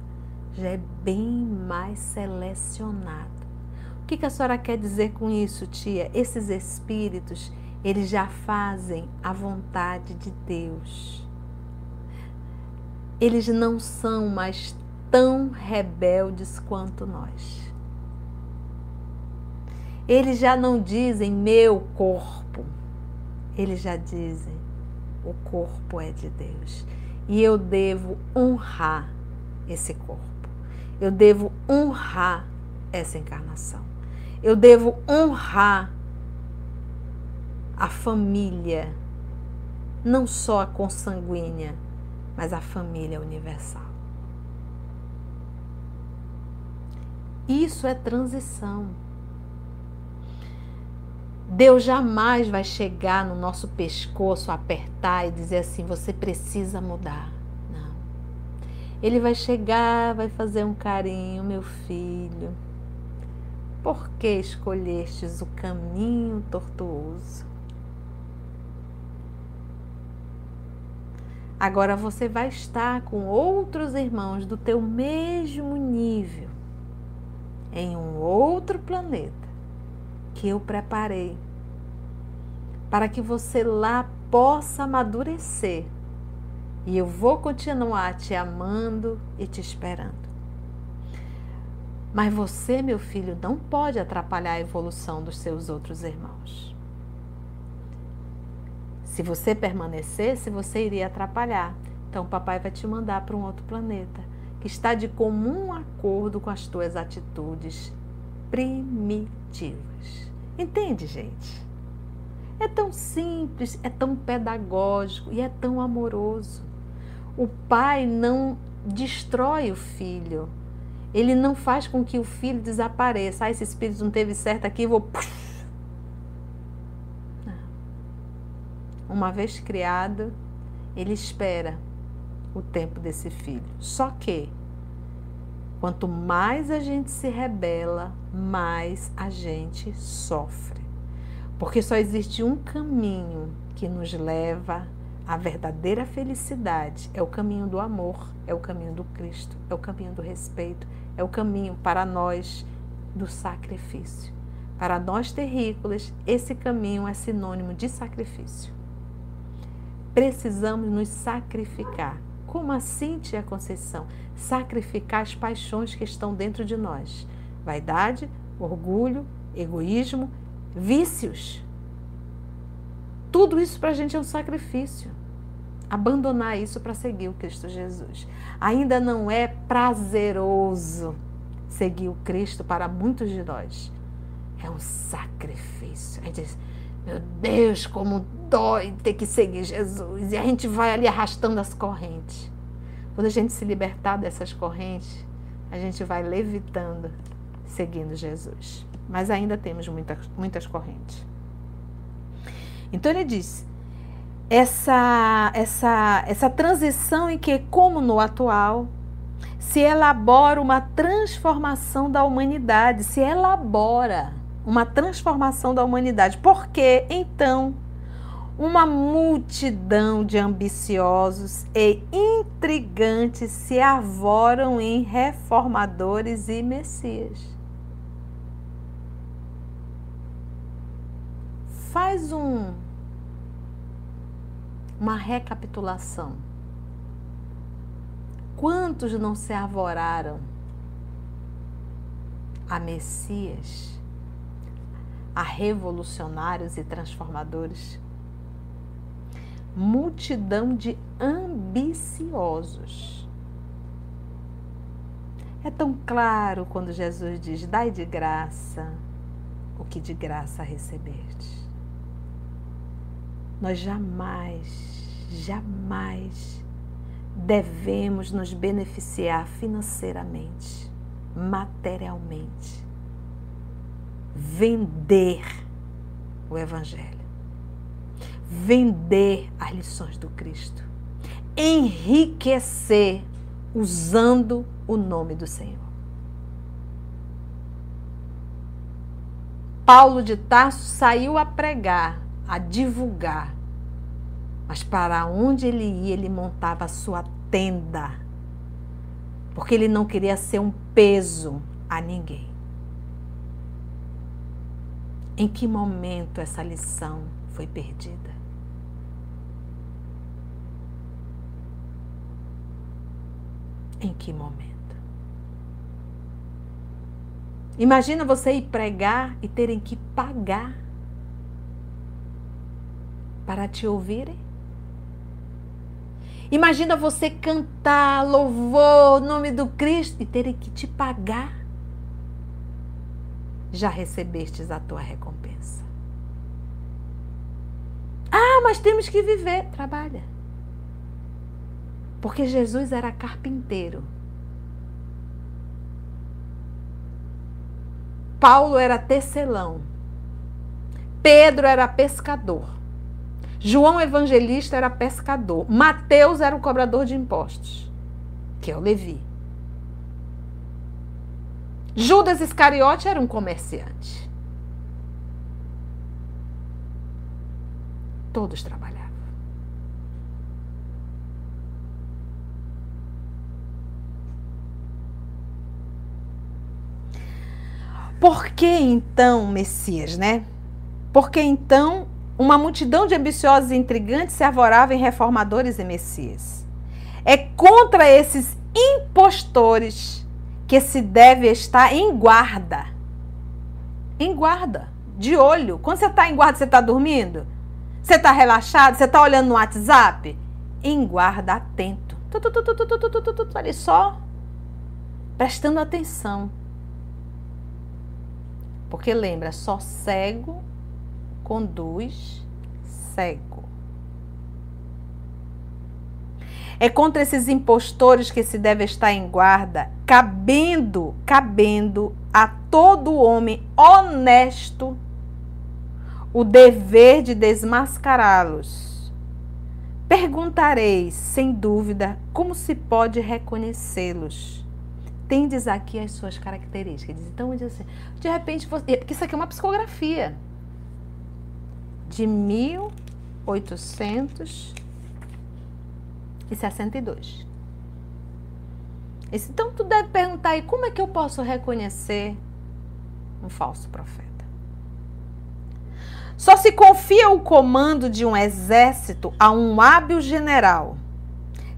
já é bem mais selecionado. O que, que a senhora quer dizer com isso, tia? Esses espíritos eles já fazem a vontade de Deus. Eles não são mais tão rebeldes quanto nós. Eles já não dizem meu corpo, eles já dizem o corpo é de Deus e eu devo honrar esse corpo. Eu devo honrar essa encarnação. Eu devo honrar a família, não só a consanguínea, mas a família universal. Isso é transição. Deus jamais vai chegar no nosso pescoço, apertar e dizer assim: você precisa mudar. Não. Ele vai chegar, vai fazer um carinho, meu filho. Por que escolhestes o caminho tortuoso? Agora você vai estar com outros irmãos do teu mesmo nível. em um outro planeta que eu preparei para que você lá possa amadurecer. E eu vou continuar te amando e te esperando. Mas você, meu filho, não pode atrapalhar a evolução dos seus outros irmãos. Se você permanecesse, você iria atrapalhar. Então, papai vai te mandar para um outro planeta que está de comum acordo com as tuas atitudes primitivas. Entende, gente? É tão simples, é tão pedagógico e é tão amoroso. O pai não destrói o filho, ele não faz com que o filho desapareça. Ah, esse espírito não teve certo aqui, vou. Uma vez criado, ele espera o tempo desse filho. Só que, quanto mais a gente se rebela, mais a gente sofre. Porque só existe um caminho que nos leva à verdadeira felicidade: é o caminho do amor, é o caminho do Cristo, é o caminho do respeito, é o caminho para nós do sacrifício. Para nós terrícolas, esse caminho é sinônimo de sacrifício. Precisamos nos sacrificar. Como assim, tia Conceição? Sacrificar as paixões que estão dentro de nós: vaidade, orgulho, egoísmo, vícios. Tudo isso para a gente é um sacrifício abandonar isso para seguir o Cristo Jesus. Ainda não é prazeroso seguir o Cristo para muitos de nós. É um sacrifício. A gente diz, meu Deus, como dói ter que seguir Jesus. E a gente vai ali arrastando as correntes. Quando a gente se libertar dessas correntes, a gente vai levitando, seguindo Jesus. Mas ainda temos muitas, muitas correntes. Então ele diz: essa, essa, essa transição em que, como no atual, se elabora uma transformação da humanidade, se elabora uma transformação da humanidade. Porque então uma multidão de ambiciosos e intrigantes se arvoram em reformadores e messias. Faz um uma recapitulação. Quantos não se arvoraram a Messias, a revolucionários e transformadores? Multidão de ambiciosos. É tão claro quando Jesus diz: Dai de graça o que de graça recebeste nós jamais, jamais devemos nos beneficiar financeiramente, materialmente, vender o Evangelho, vender as lições do Cristo, enriquecer usando o nome do Senhor. Paulo de Tarso saiu a pregar a divulgar. Mas para onde ele ia, ele montava a sua tenda. Porque ele não queria ser um peso a ninguém. Em que momento essa lição foi perdida? Em que momento? Imagina você ir pregar e terem que pagar para te ouvirem? Imagina você cantar louvor nome do Cristo e terem que te pagar. Já recebestes a tua recompensa. Ah, mas temos que viver. Trabalha. Porque Jesus era carpinteiro. Paulo era tecelão. Pedro era pescador. João Evangelista era pescador. Mateus era o cobrador de impostos, que é o Levi. Judas Iscariote era um comerciante. Todos trabalhavam. por que então Messias, né? Por que então uma multidão de ambiciosos e intrigantes se arvorava em reformadores e Messias? É contra esses impostores que se deve estar em guarda. Em guarda, de olho. Quando você está em guarda, você está dormindo? Você está relaxado? Você está olhando no WhatsApp? Em guarda, atento. Ali só prestando atenção. Porque lembra, só cego conduz cego. É contra esses impostores que se deve estar em guarda, cabendo, cabendo a todo homem honesto o dever de desmascará-los. Perguntareis, sem dúvida, como se pode reconhecê-los tendes aqui as suas características. Então, assim, de repente, porque isso aqui é uma psicografia de 1862. Então, tu deve perguntar aí, como é que eu posso reconhecer um falso profeta? Só se confia o comando de um exército a um hábil general,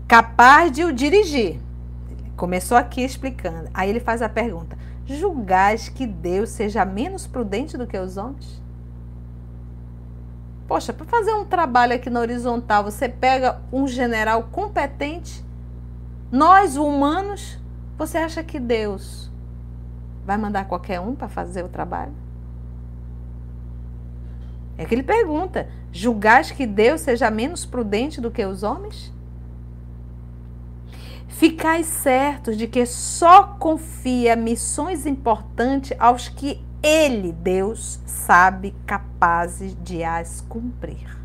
capaz de o dirigir Começou aqui explicando. Aí ele faz a pergunta: julgais que Deus seja menos prudente do que os homens? Poxa, para fazer um trabalho aqui na horizontal, você pega um general competente, nós humanos, você acha que Deus vai mandar qualquer um para fazer o trabalho? É que ele pergunta: julgais que Deus seja menos prudente do que os homens? Ficai certos de que só confia missões importantes aos que Ele, Deus, sabe capazes de as cumprir.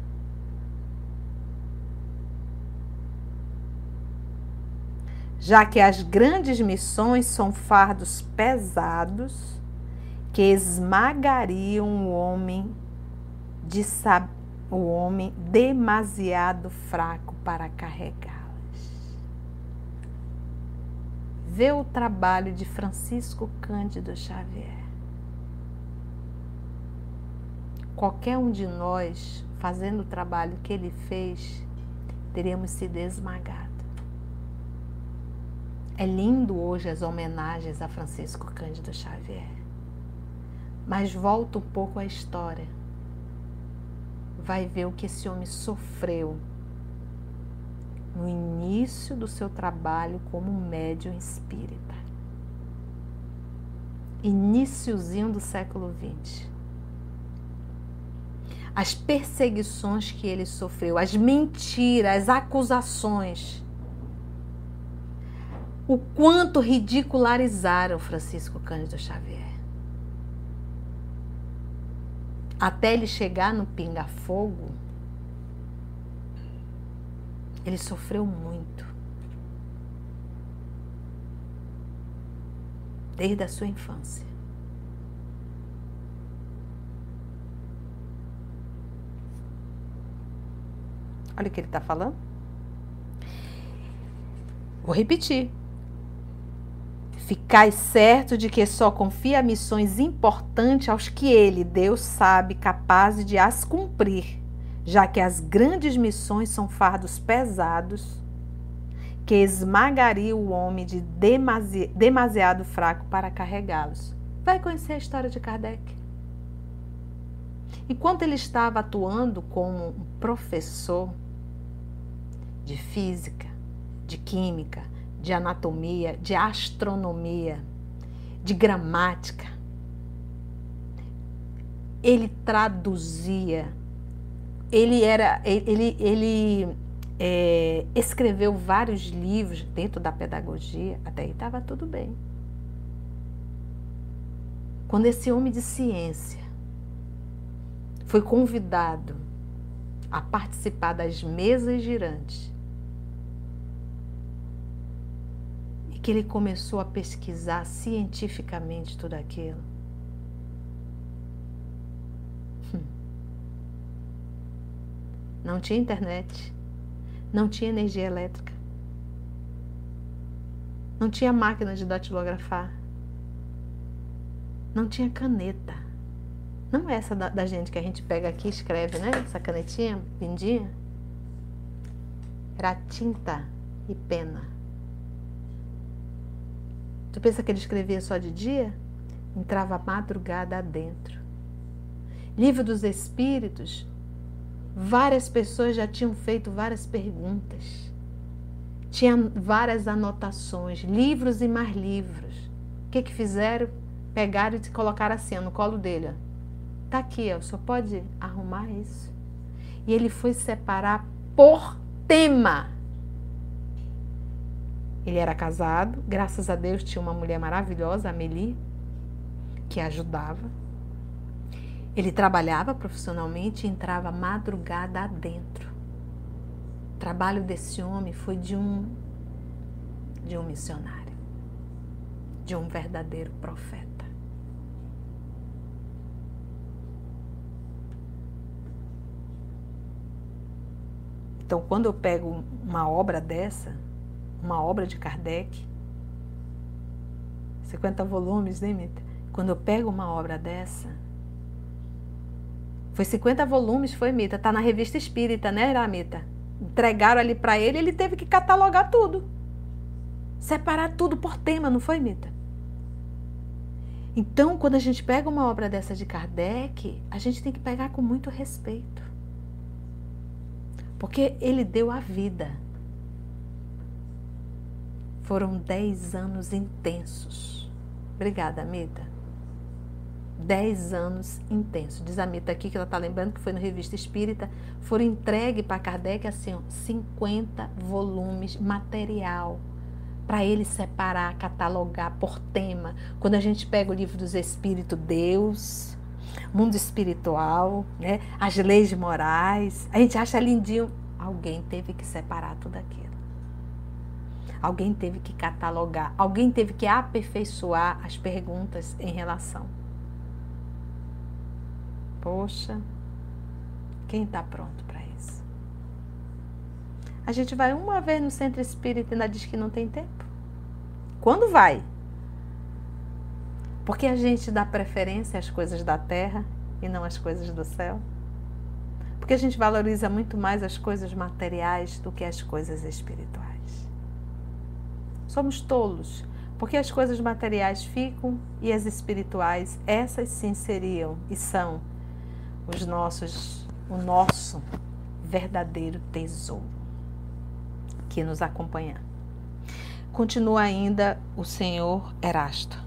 Já que as grandes missões são fardos pesados que esmagariam o homem de o homem demasiado fraco para carregar. vê o trabalho de Francisco Cândido Xavier. Qualquer um de nós, fazendo o trabalho que ele fez, teríamos sido esmagados. É lindo hoje as homenagens a Francisco Cândido Xavier. Mas volta um pouco à história. Vai ver o que esse homem sofreu no início do seu trabalho como médium espírita. Iníciozinho do século XX. As perseguições que ele sofreu, as mentiras, as acusações. O quanto ridicularizaram Francisco Cândido Xavier. Até ele chegar no pinga-fogo, ele sofreu muito. Desde a sua infância. Olha o que ele está falando. Vou repetir. Ficai certo de que só confia missões importantes aos que ele, Deus, sabe capazes de as cumprir já que as grandes missões são fardos pesados que esmagaria o homem de demasi demasiado fraco para carregá-los. Vai conhecer a história de Kardec. Enquanto ele estava atuando como um professor de física, de química, de anatomia, de astronomia, de gramática, ele traduzia. Ele era ele, ele é, escreveu vários livros dentro da pedagogia, até aí estava tudo bem. Quando esse homem de ciência foi convidado a participar das mesas girantes, que ele começou a pesquisar cientificamente tudo aquilo, Não tinha internet. Não tinha energia elétrica. Não tinha máquina de datilografar. não tinha caneta. Não é essa da, da gente que a gente pega aqui e escreve, né? Essa canetinha, pindinha. Era tinta e pena. Tu pensa que ele escrevia só de dia? Entrava madrugada adentro. Livro dos Espíritos, várias pessoas já tinham feito várias perguntas. Tinha várias anotações, livros e mais livros. O que que fizeram? Pegaram e colocaram assim, no colo dele. Tá aqui, ó, só pode arrumar isso. E ele foi separar por tema. Ele era casado, graças a Deus tinha uma mulher maravilhosa, a Meli, que ajudava. Ele trabalhava profissionalmente e entrava madrugada adentro. O trabalho desse homem foi de um de um missionário, de um verdadeiro profeta. Então, quando eu pego uma obra dessa, uma obra de Kardec, 50 volumes, né, Mita? Quando eu pego uma obra dessa, foi 50 volumes, foi Mita, tá na revista Espírita, né, Ramita? Entregaram ali para ele, ele teve que catalogar tudo. Separar tudo por tema, não foi, Mita? Então, quando a gente pega uma obra dessa de Kardec, a gente tem que pegar com muito respeito. Porque ele deu a vida foram dez anos intensos. Obrigada, Amita. Dez anos intensos. Diz a Amita aqui que ela está lembrando que foi na Revista Espírita. Foram entregues para Kardec assim, ó, 50 volumes material para ele separar, catalogar por tema. Quando a gente pega o livro dos Espíritos, Deus, mundo espiritual, né? as leis morais, a gente acha lindinho. Alguém teve que separar tudo aquilo. Alguém teve que catalogar, alguém teve que aperfeiçoar as perguntas em relação. Poxa, quem está pronto para isso? A gente vai uma vez no centro espírita e ainda diz que não tem tempo. Quando vai? Porque a gente dá preferência às coisas da terra e não às coisas do céu? Porque a gente valoriza muito mais as coisas materiais do que as coisas espirituais. Somos tolos, porque as coisas materiais ficam e as espirituais, essas sim seriam e são os nossos, o nosso verdadeiro tesouro que nos acompanha. Continua ainda o Senhor Erasto.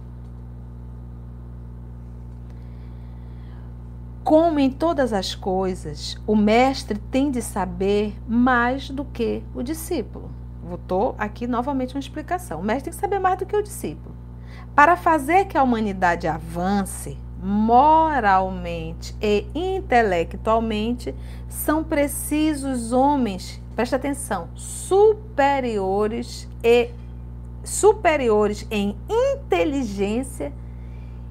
Como em todas as coisas, o mestre tem de saber mais do que o discípulo. Voltou aqui novamente uma explicação. O mestre tem que saber mais do que o discípulo. Para fazer que a humanidade avance moralmente e intelectualmente, são precisos homens, presta atenção, superiores e superiores em inteligência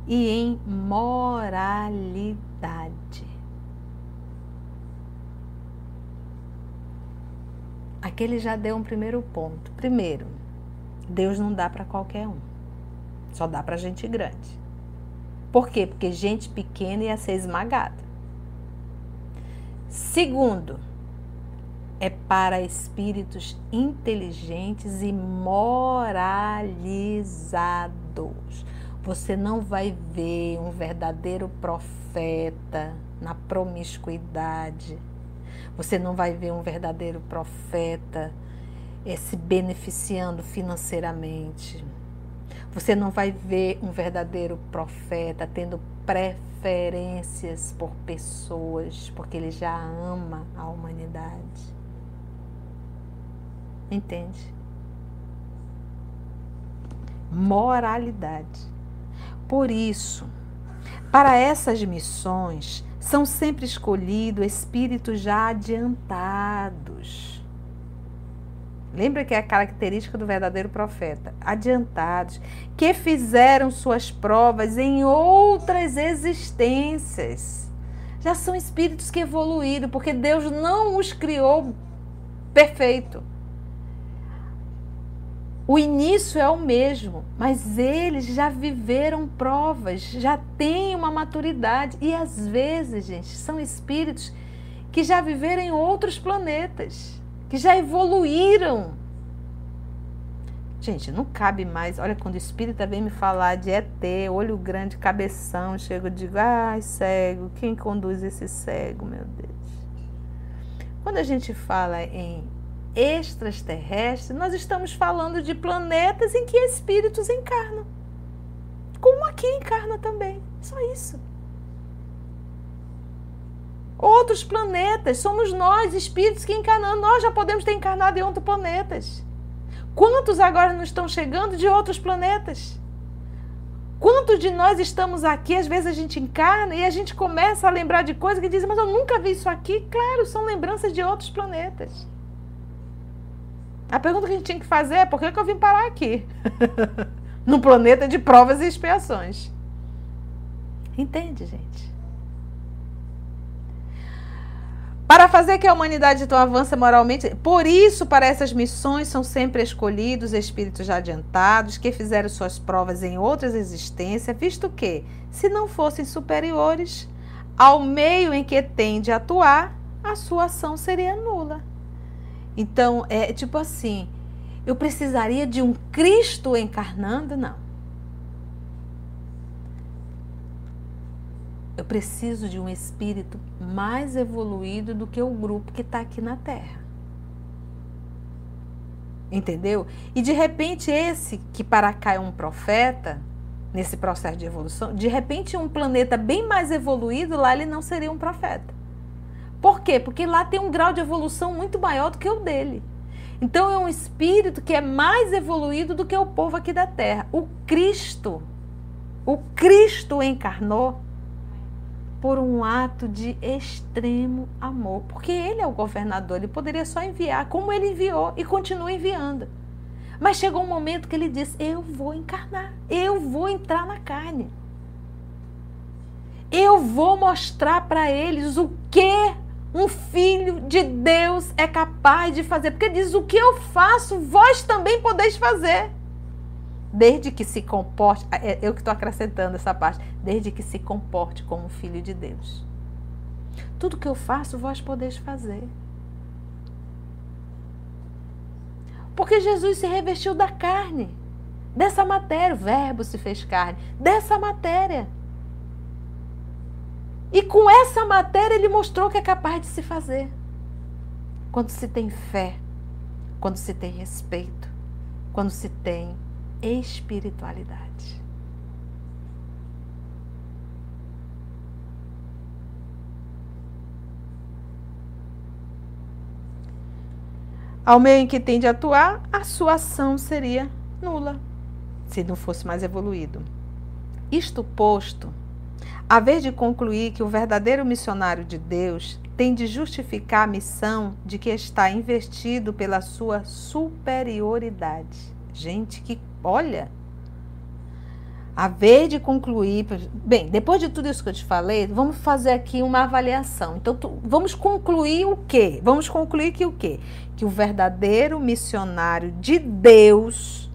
e em moralidade. Aqui ele já deu um primeiro ponto. Primeiro, Deus não dá para qualquer um. Só dá para gente grande. Por quê? Porque gente pequena ia ser esmagada. Segundo, é para espíritos inteligentes e moralizados. Você não vai ver um verdadeiro profeta na promiscuidade você não vai ver um verdadeiro profeta é, se beneficiando financeiramente. Você não vai ver um verdadeiro profeta tendo preferências por pessoas, porque ele já ama a humanidade. Entende? Moralidade. Por isso, para essas missões, são sempre escolhidos espíritos já adiantados. Lembra que é a característica do verdadeiro profeta? Adiantados, que fizeram suas provas em outras existências. Já são espíritos que evoluíram, porque Deus não os criou perfeito. O início é o mesmo, mas eles já viveram provas, já têm uma maturidade. E às vezes, gente, são espíritos que já viveram em outros planetas, que já evoluíram. Gente, não cabe mais. Olha, quando o espírita vem me falar de ET, olho grande, cabeção, chego e digo, ai, cego, quem conduz esse cego, meu Deus? Quando a gente fala em extraterrestre, nós estamos falando de planetas em que espíritos encarnam. Como aqui encarna também. Só isso. Outros planetas, somos nós, espíritos que encarnamos. Nós já podemos ter encarnado em outros planetas. Quantos agora não estão chegando de outros planetas? Quantos de nós estamos aqui, às vezes a gente encarna e a gente começa a lembrar de coisas que dizem, mas eu nunca vi isso aqui. Claro, são lembranças de outros planetas. A pergunta que a gente tinha que fazer é por que, que eu vim parar aqui? no planeta de provas e expiações. Entende, gente? Para fazer que a humanidade então avance moralmente, por isso, para essas missões são sempre escolhidos espíritos já adiantados, que fizeram suas provas em outras existências, visto que, se não fossem superiores ao meio em que tende a atuar, a sua ação seria nula. Então, é tipo assim: eu precisaria de um Cristo encarnando? Não. Eu preciso de um espírito mais evoluído do que o grupo que está aqui na Terra. Entendeu? E de repente, esse que para cá é um profeta, nesse processo de evolução, de repente, um planeta bem mais evoluído, lá ele não seria um profeta. Por quê? Porque lá tem um grau de evolução muito maior do que o dele. Então é um espírito que é mais evoluído do que o povo aqui da Terra. O Cristo, o Cristo encarnou por um ato de extremo amor, porque ele é o governador, ele poderia só enviar, como ele enviou e continua enviando. Mas chegou um momento que ele disse: Eu vou encarnar, eu vou entrar na carne. Eu vou mostrar para eles o que um filho de Deus é capaz de fazer. Porque diz: o que eu faço, vós também podeis fazer. Desde que se comporte, é eu que estou acrescentando essa parte, desde que se comporte como filho de Deus. Tudo que eu faço, vós podeis fazer. Porque Jesus se revestiu da carne, dessa matéria, o Verbo se fez carne, dessa matéria. E com essa matéria ele mostrou que é capaz de se fazer. Quando se tem fé, quando se tem respeito, quando se tem espiritualidade. Ao meio em que tem de atuar, a sua ação seria nula, se não fosse mais evoluído. Isto posto, a vez de concluir que o verdadeiro missionário de Deus tem de justificar a missão de que está investido pela sua superioridade. Gente, que olha, a vez de concluir. Bem, depois de tudo isso que eu te falei, vamos fazer aqui uma avaliação. Então, tu, vamos concluir o quê? Vamos concluir que o quê? Que o verdadeiro missionário de Deus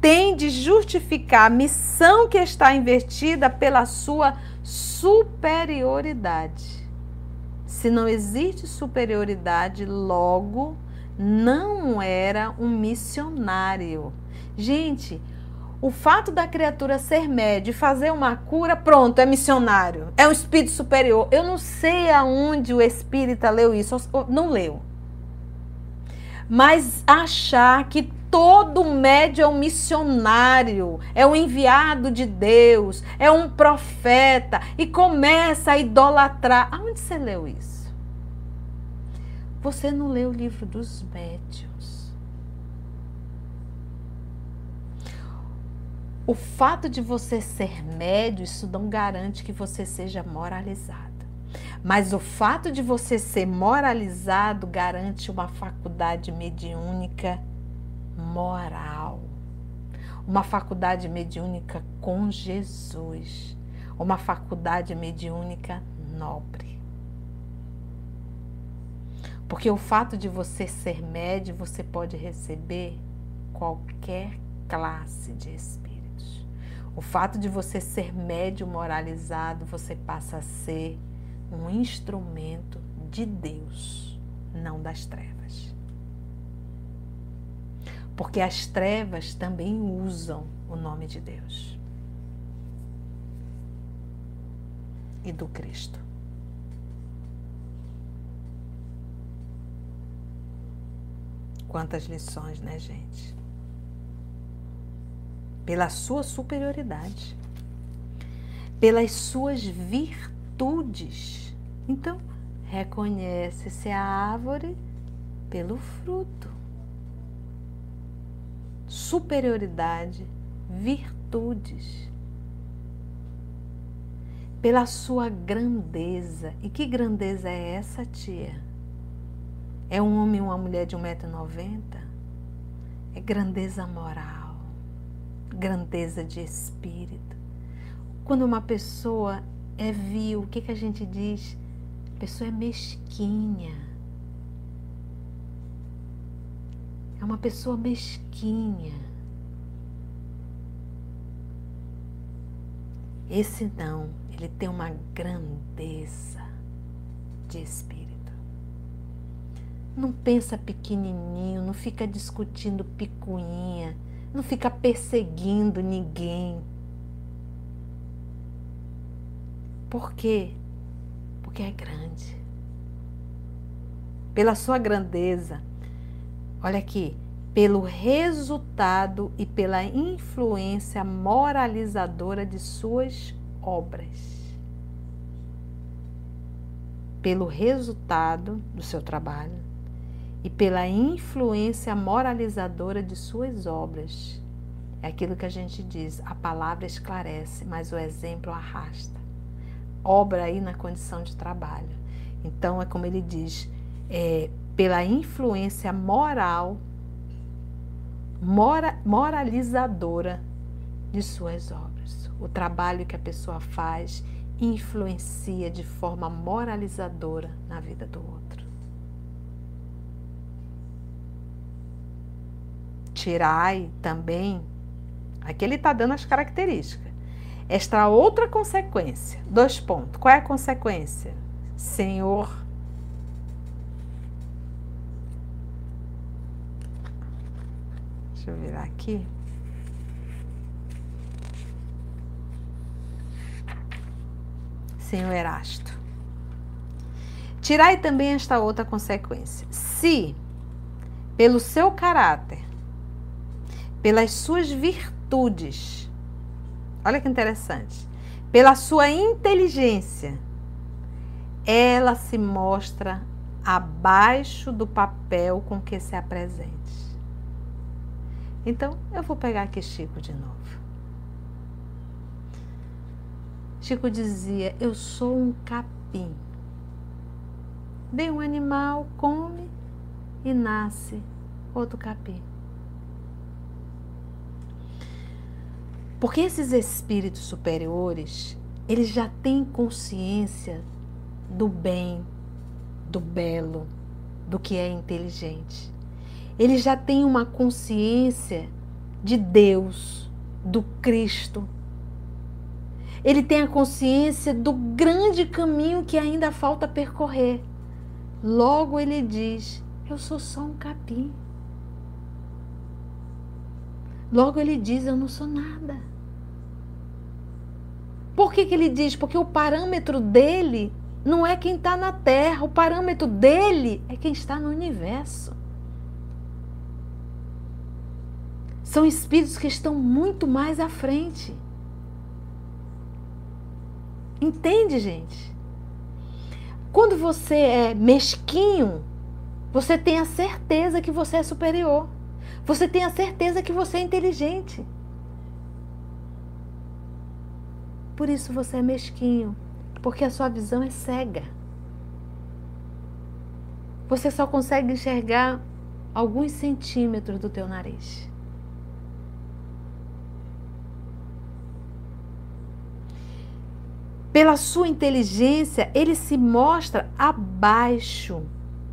tem de justificar a missão que está invertida pela sua superioridade. Se não existe superioridade, logo não era um missionário. Gente, o fato da criatura ser médio e fazer uma cura, pronto, é missionário. É um espírito superior. Eu não sei aonde o espírita leu isso, não leu. Mas achar que todo médio é um missionário, é um enviado de Deus, é um profeta e começa a idolatrar. Aonde você leu isso? Você não leu o livro dos médios. O fato de você ser médio, isso não garante que você seja moralizado. Mas o fato de você ser moralizado garante uma faculdade mediúnica moral. Uma faculdade mediúnica com Jesus. Uma faculdade mediúnica nobre. Porque o fato de você ser médio, você pode receber qualquer classe de espíritos. O fato de você ser médio moralizado, você passa a ser um instrumento de Deus, não das trevas. Porque as trevas também usam o nome de Deus e do Cristo. Quantas lições, né, gente? Pela sua superioridade, pelas suas virtudes. Então, reconhece-se a árvore pelo fruto. Superioridade, virtudes. Pela sua grandeza. E que grandeza é essa, tia? É um homem e uma mulher de 1,90m? É grandeza moral, grandeza de espírito. Quando uma pessoa é vil, o que, que a gente diz? A pessoa é mesquinha. É uma pessoa mesquinha. Esse não, ele tem uma grandeza de espírito. Não pensa pequenininho, não fica discutindo picuinha, não fica perseguindo ninguém. Por quê? Porque é grande. Pela sua grandeza. Olha aqui, pelo resultado e pela influência moralizadora de suas obras. Pelo resultado do seu trabalho e pela influência moralizadora de suas obras. É aquilo que a gente diz: a palavra esclarece, mas o exemplo arrasta. Obra aí na condição de trabalho. Então, é como ele diz: é, pela influência moral, mora, moralizadora de suas obras. O trabalho que a pessoa faz influencia de forma moralizadora na vida do outro. tirai também, aqui ele está dando as características. Esta outra consequência, dois pontos. Qual é a consequência? Senhor, deixa eu virar aqui. Senhor Erasto. Tirai também esta outra consequência. Se, pelo seu caráter, pelas suas virtudes. Olha que interessante. Pela sua inteligência, ela se mostra abaixo do papel com que se apresente. Então, eu vou pegar aqui Chico de novo. Chico dizia: Eu sou um capim. Vem um animal, come e nasce outro capim. Porque esses espíritos superiores, eles já têm consciência do bem, do belo, do que é inteligente. Eles já têm uma consciência de Deus, do Cristo. Ele tem a consciência do grande caminho que ainda falta percorrer. Logo ele diz: Eu sou só um capim. Logo ele diz: Eu não sou nada. Por que, que ele diz? Porque o parâmetro dele não é quem está na Terra, o parâmetro dele é quem está no universo. São espíritos que estão muito mais à frente. Entende, gente? Quando você é mesquinho, você tem a certeza que você é superior. Você tem a certeza que você é inteligente. Por isso você é mesquinho, porque a sua visão é cega. Você só consegue enxergar alguns centímetros do teu nariz. Pela sua inteligência, ele se mostra abaixo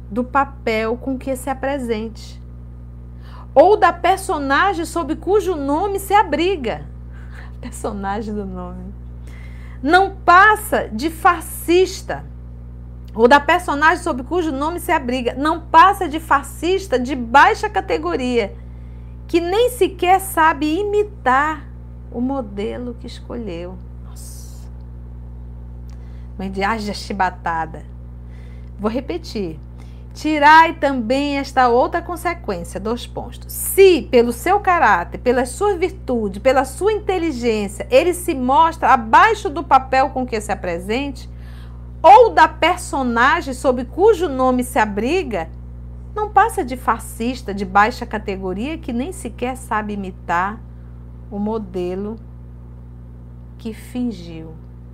do papel com que se apresente. ou da personagem sob cujo nome se abriga. Personagem do nome. Não passa de fascista ou da personagem sob cujo nome se abriga, não passa de fascista de baixa categoria, que nem sequer sabe imitar o modelo que escolheu. Nossa. Mendiagem chibatada. Vou repetir. Tirai também esta outra consequência, dois pontos. Se, pelo seu caráter, pela sua virtude, pela sua inteligência, ele se mostra abaixo do papel com que se apresente, ou da personagem sob cujo nome se abriga, não passa de fascista de baixa categoria que nem sequer sabe imitar o modelo que fingiu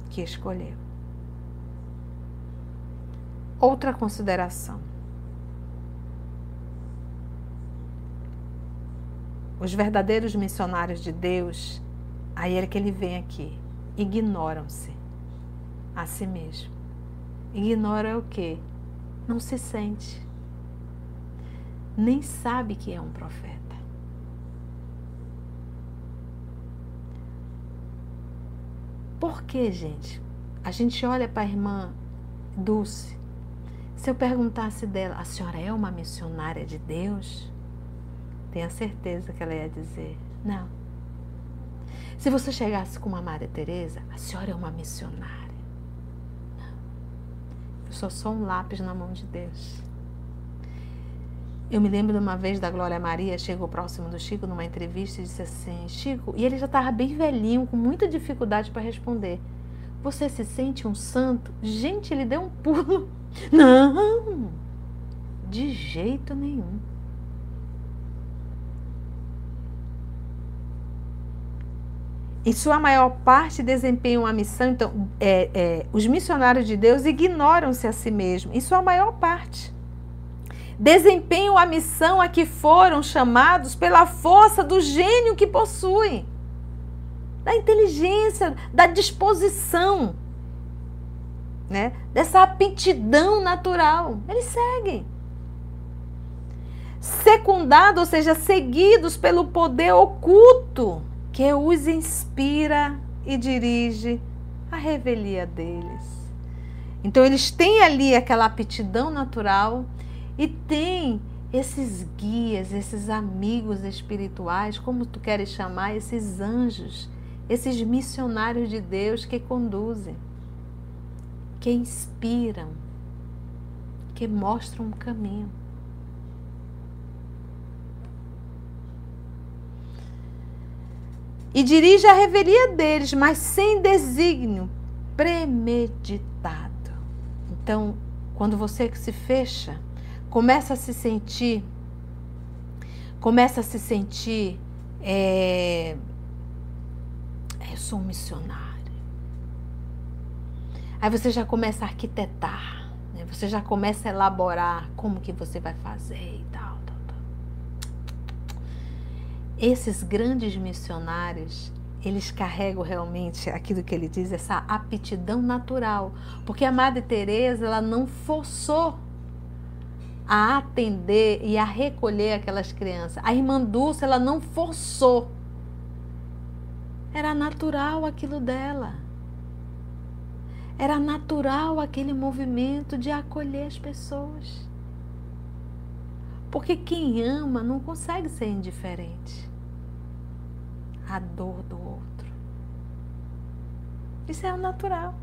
que escolheu. Outra consideração. Os verdadeiros missionários de Deus, aí é que ele vem aqui, ignoram-se a si mesmo. Ignora o que? Não se sente. Nem sabe que é um profeta. Por que, gente? A gente olha para a irmã Dulce. Se eu perguntasse dela, a senhora é uma missionária de Deus? Tenha certeza que ela ia dizer, não. Se você chegasse com uma Maria Teresa, a senhora é uma missionária. Eu sou só um lápis na mão de Deus. Eu me lembro de uma vez da Glória Maria, chegou próximo do Chico numa entrevista e disse assim: Chico, e ele já estava bem velhinho, com muita dificuldade para responder. Você se sente um santo? Gente, ele deu um pulo. Não, de jeito nenhum. em sua maior parte desempenham a missão. Então, é, é, os missionários de Deus ignoram-se a si mesmos, em sua maior parte. Desempenham a missão a que foram chamados pela força do gênio que possuem, da inteligência, da disposição, né? dessa aptidão natural. Eles seguem. Secundados, ou seja, seguidos pelo poder oculto que os inspira e dirige a revelia deles. Então eles têm ali aquela aptidão natural e têm esses guias, esses amigos espirituais, como tu queres chamar, esses anjos, esses missionários de Deus que conduzem, que inspiram, que mostram um caminho. e dirige a revelia deles, mas sem desígnio premeditado. Então, quando você se fecha, começa a se sentir, começa a se sentir, é, sou um missionário. Aí você já começa a arquitetar, né? você já começa a elaborar como que você vai fazer e tal esses grandes missionários, eles carregam realmente aquilo que ele diz, essa aptidão natural, porque a Madre Teresa ela não forçou a atender e a recolher aquelas crianças. A irmã Dulce ela não forçou. Era natural aquilo dela. Era natural aquele movimento de acolher as pessoas. Porque quem ama não consegue ser indiferente a dor do outro. Isso é o natural.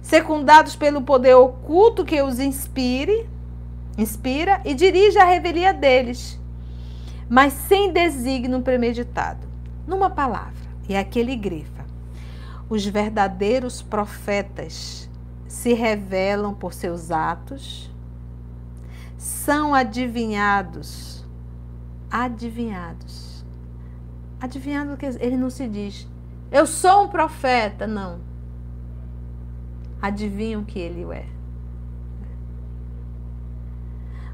Secundados pelo poder oculto que os inspire, inspira e dirige a revelia deles, mas sem desígnio premeditado. Numa palavra, e aqui ele grifa: os verdadeiros profetas se revelam por seus atos, são adivinhados adivinhados. Adivinhado que ele não se diz, eu sou um profeta, não. Adivinham que ele é.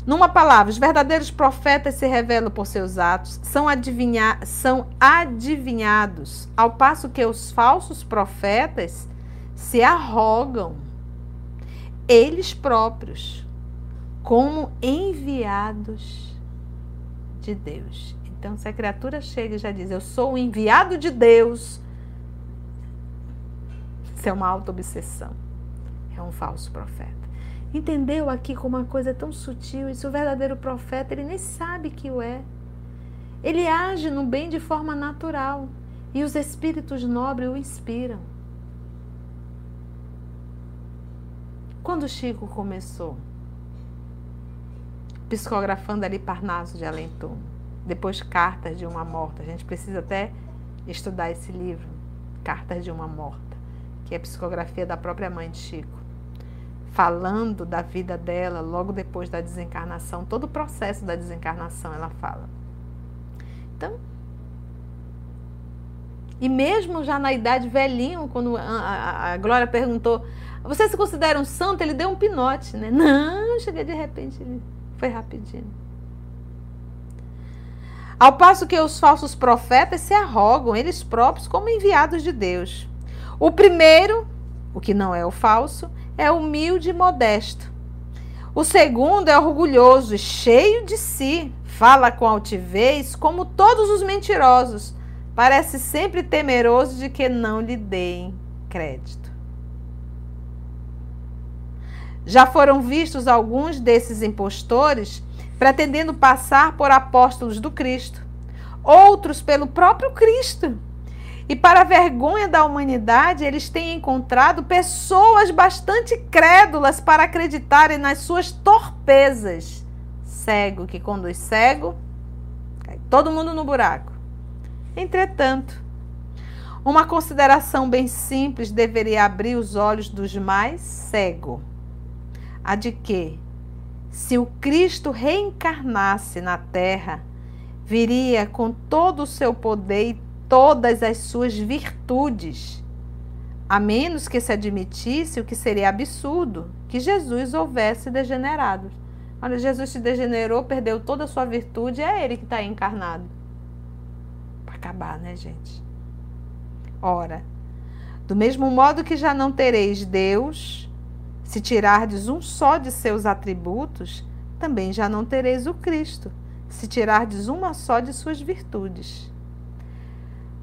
Numa palavra, os verdadeiros profetas se revelam por seus atos, são, adivinha, são adivinhados, ao passo que os falsos profetas se arrogam eles próprios como enviados de Deus. Então, se a criatura chega e já diz, eu sou o enviado de Deus, isso é uma auto-obsessão. É um falso profeta. Entendeu aqui como uma coisa é tão sutil? Isso o verdadeiro profeta, ele nem sabe que o é. Ele age no bem de forma natural. E os espíritos nobres o inspiram. Quando Chico começou? Psicografando ali Parnaso de Além Depois Cartas de uma Morta. A gente precisa até estudar esse livro, Cartas de uma Morta, que é a psicografia da própria mãe de Chico. Falando da vida dela logo depois da desencarnação, todo o processo da desencarnação ela fala. Então, e mesmo já na idade velhinho, quando a, a, a Glória perguntou, você se considera um santo? Ele deu um pinote, né? Não, cheguei de repente, foi rapidinho. Ao passo que os falsos profetas se arrogam eles próprios como enviados de Deus. O primeiro, o que não é o falso, é humilde e modesto. O segundo é orgulhoso e cheio de si, fala com altivez, como todos os mentirosos. Parece sempre temeroso de que não lhe deem crédito. Já foram vistos alguns desses impostores pretendendo passar por apóstolos do Cristo, outros pelo próprio Cristo. E para a vergonha da humanidade, eles têm encontrado pessoas bastante crédulas para acreditarem nas suas torpezas. Cego que conduz cego, cai todo mundo no buraco. Entretanto, uma consideração bem simples deveria abrir os olhos dos mais cegos a de que, se o Cristo reencarnasse na terra, viria com todo o seu poder e todas as suas virtudes, a menos que se admitisse o que seria absurdo, que Jesus houvesse degenerado. Olha, Jesus se degenerou, perdeu toda a sua virtude, é ele que está encarnado. Para acabar, né, gente? Ora, do mesmo modo que já não tereis Deus, se tirardes um só de seus atributos, também já não tereis o Cristo, se tirardes uma só de suas virtudes.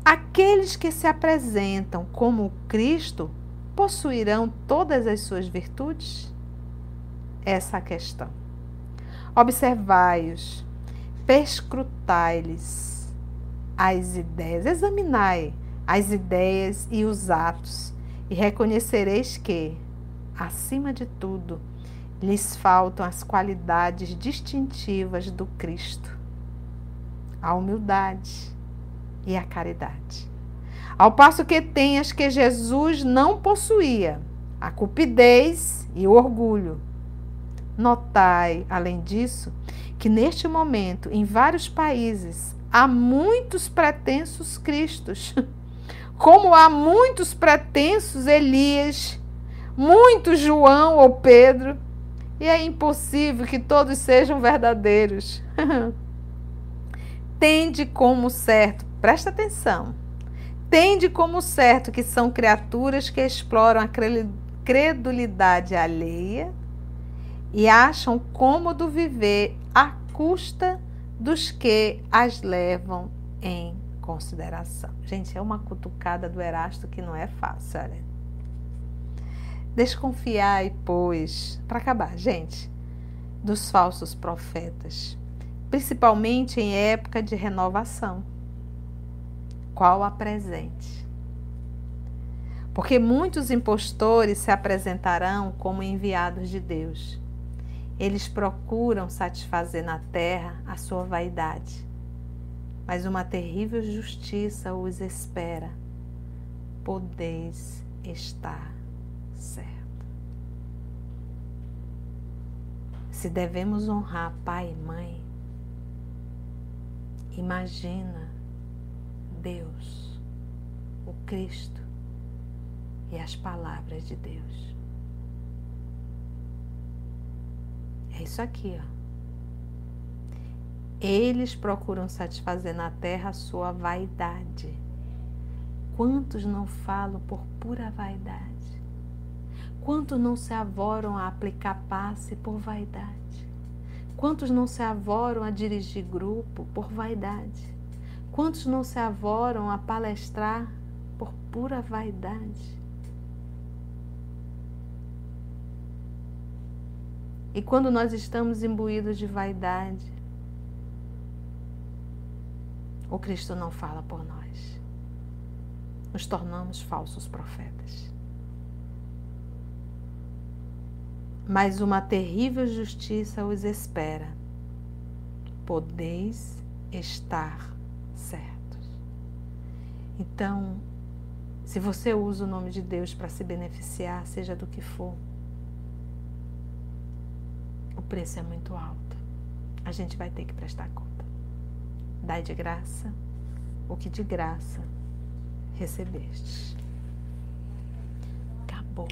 Aqueles que se apresentam como Cristo possuirão todas as suas virtudes? Essa é a questão. Observai-os, perscrutai-lhes as ideias, examinai as ideias e os atos, e reconhecereis que, acima de tudo, lhes faltam as qualidades distintivas do Cristo: a humildade e a caridade. Ao passo que tem as que Jesus não possuía, a cupidez e o orgulho. Notai, além disso, que neste momento, em vários países, há muitos pretensos Cristos, como há muitos pretensos Elias muito João ou Pedro, e é impossível que todos sejam verdadeiros. Tende como certo, presta atenção, tende como certo que são criaturas que exploram a credulidade alheia e acham cômodo viver à custa dos que as levam em consideração. Gente, é uma cutucada do Erasto que não é fácil, olha. Desconfiai, pois, para acabar, gente, dos falsos profetas, principalmente em época de renovação. Qual a presente? Porque muitos impostores se apresentarão como enviados de Deus. Eles procuram satisfazer na terra a sua vaidade, mas uma terrível justiça os espera. Podeis estar certo. Se devemos honrar pai e mãe, imagina Deus, o Cristo e as palavras de Deus. É isso aqui, ó. Eles procuram satisfazer na terra a sua vaidade. Quantos não falam por pura vaidade? Quanto não se avoram a aplicar passe por vaidade? Quantos não se avoram a dirigir grupo por vaidade? Quantos não se avoram a palestrar por pura vaidade? E quando nós estamos imbuídos de vaidade, o Cristo não fala por nós. Nos tornamos falsos profetas. Mas uma terrível justiça os espera. Podeis estar certos. Então, se você usa o nome de Deus para se beneficiar, seja do que for, o preço é muito alto. A gente vai ter que prestar conta. Dai de graça o que de graça recebestes. Acabou.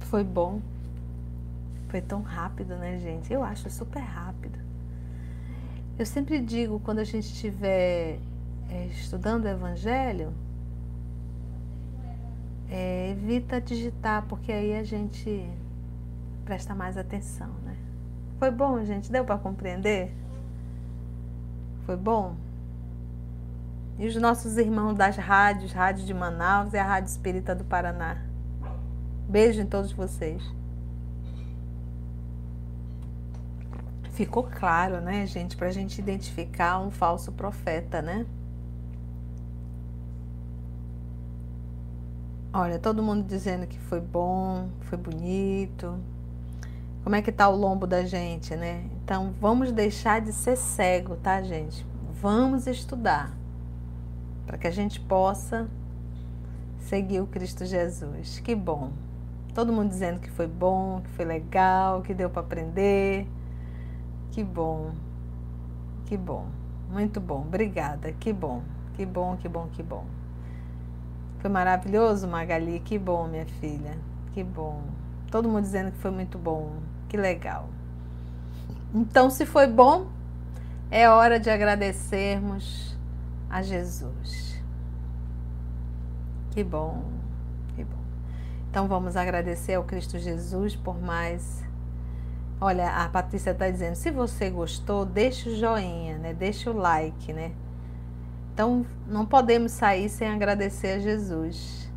Foi bom. Foi tão rápido, né, gente? Eu acho super rápido. Eu sempre digo, quando a gente estiver é, estudando o Evangelho, é, evita digitar, porque aí a gente presta mais atenção, né? Foi bom, gente? Deu para compreender? Foi bom? E os nossos irmãos das rádios, Rádio de Manaus e a Rádio Espírita do Paraná. Beijo em todos vocês. Ficou claro, né, gente, para a gente identificar um falso profeta, né? Olha, todo mundo dizendo que foi bom, foi bonito, como é que tá o lombo da gente, né? Então vamos deixar de ser cego, tá, gente? Vamos estudar para que a gente possa seguir o Cristo Jesus. Que bom. Todo mundo dizendo que foi bom, que foi legal, que deu para aprender. Que bom. Que bom. Muito bom. Obrigada. Que bom. Que bom, que bom, que bom. Foi maravilhoso, Magali. Que bom, minha filha. Que bom. Todo mundo dizendo que foi muito bom. Que legal. Então, se foi bom, é hora de agradecermos a Jesus. Que bom, que bom. Então, vamos agradecer ao Cristo Jesus por mais. Olha, a Patrícia está dizendo: se você gostou, deixa o joinha, né? Deixa o like, né? Então, não podemos sair sem agradecer a Jesus.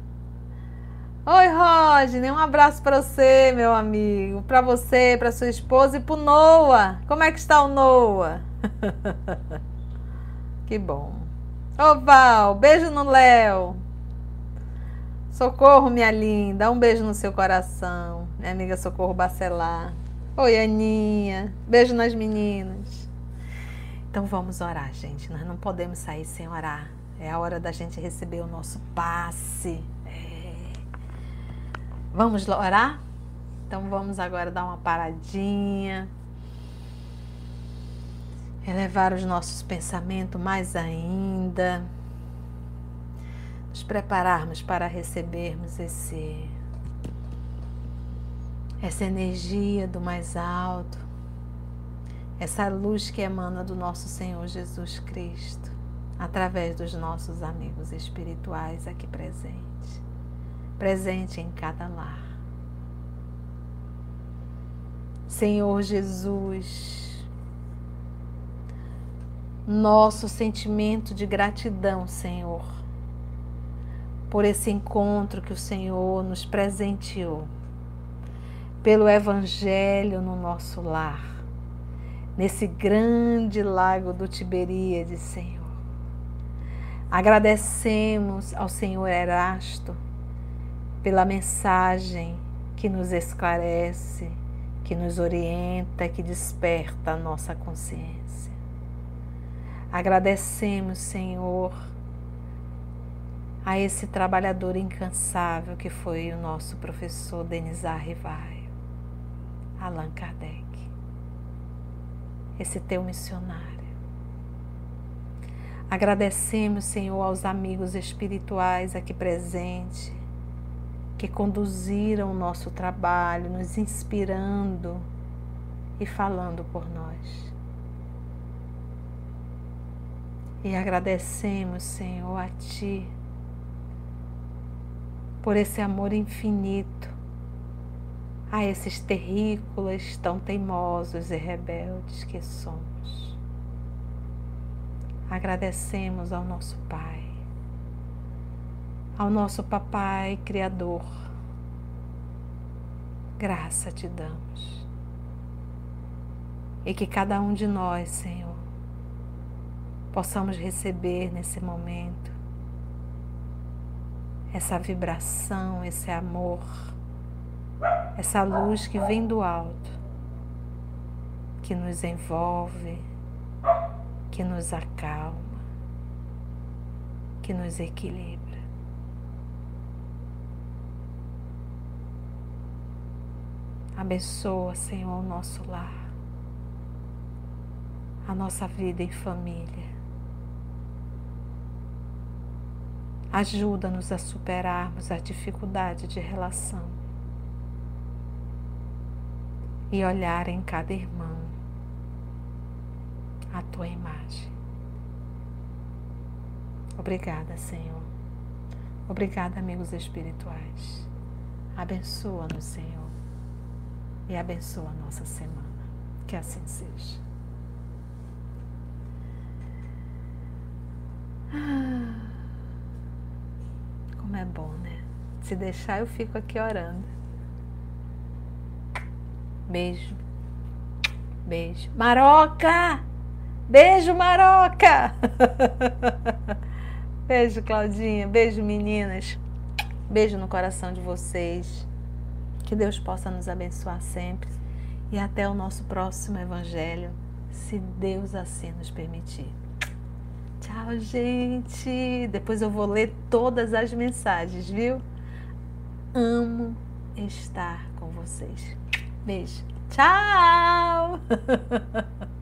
Oi, Rodney, um abraço para você, meu amigo, para você, para sua esposa e para Noah. Como é que está o Noah? que bom. Ô, Val, beijo no Léo. Socorro, minha linda, um beijo no seu coração. Minha amiga Socorro Bacelar. Oi, Aninha, beijo nas meninas. Então vamos orar, gente. Nós não podemos sair sem orar. É a hora da gente receber o nosso passe. Vamos orar? Então vamos agora dar uma paradinha. Elevar os nossos pensamentos mais ainda. Nos prepararmos para recebermos esse essa energia do mais alto, essa luz que emana do nosso Senhor Jesus Cristo, através dos nossos amigos espirituais aqui presentes presente em cada lar. Senhor Jesus, nosso sentimento de gratidão, Senhor, por esse encontro que o Senhor nos presenteou, pelo Evangelho no nosso lar, nesse grande lago do Tiberíades, Senhor. Agradecemos ao Senhor Erasto pela mensagem que nos esclarece, que nos orienta, que desperta a nossa consciência. Agradecemos, Senhor, a esse trabalhador incansável que foi o nosso professor Denizar Rivaio, Allan Kardec, esse teu missionário. Agradecemos, Senhor, aos amigos espirituais aqui presentes, que conduziram o nosso trabalho, nos inspirando e falando por nós. E agradecemos, Senhor, a Ti por esse amor infinito, a esses terrícolas tão teimosos e rebeldes que somos. Agradecemos ao nosso Pai, ao nosso Papai Criador. Graça te damos. E que cada um de nós, Senhor, possamos receber nesse momento essa vibração, esse amor, essa luz que vem do alto, que nos envolve, que nos acalma, que nos equilibra. Abençoa, Senhor, o nosso lar, a nossa vida em família. Ajuda-nos a superarmos a dificuldade de relação e olhar em cada irmão a tua imagem. Obrigada, Senhor. Obrigada, amigos espirituais. Abençoa-nos, Senhor, e abençoa a nossa semana. Que assim seja. Ah. Como é bom, né? Se deixar, eu fico aqui orando. Beijo. Beijo. Maroca! Beijo, Maroca! Beijo, Claudinha. Beijo, meninas. Beijo no coração de vocês. Que Deus possa nos abençoar sempre. E até o nosso próximo Evangelho, se Deus assim nos permitir. Tchau, gente. Depois eu vou ler todas as mensagens, viu? Amo estar com vocês. Beijo. Tchau!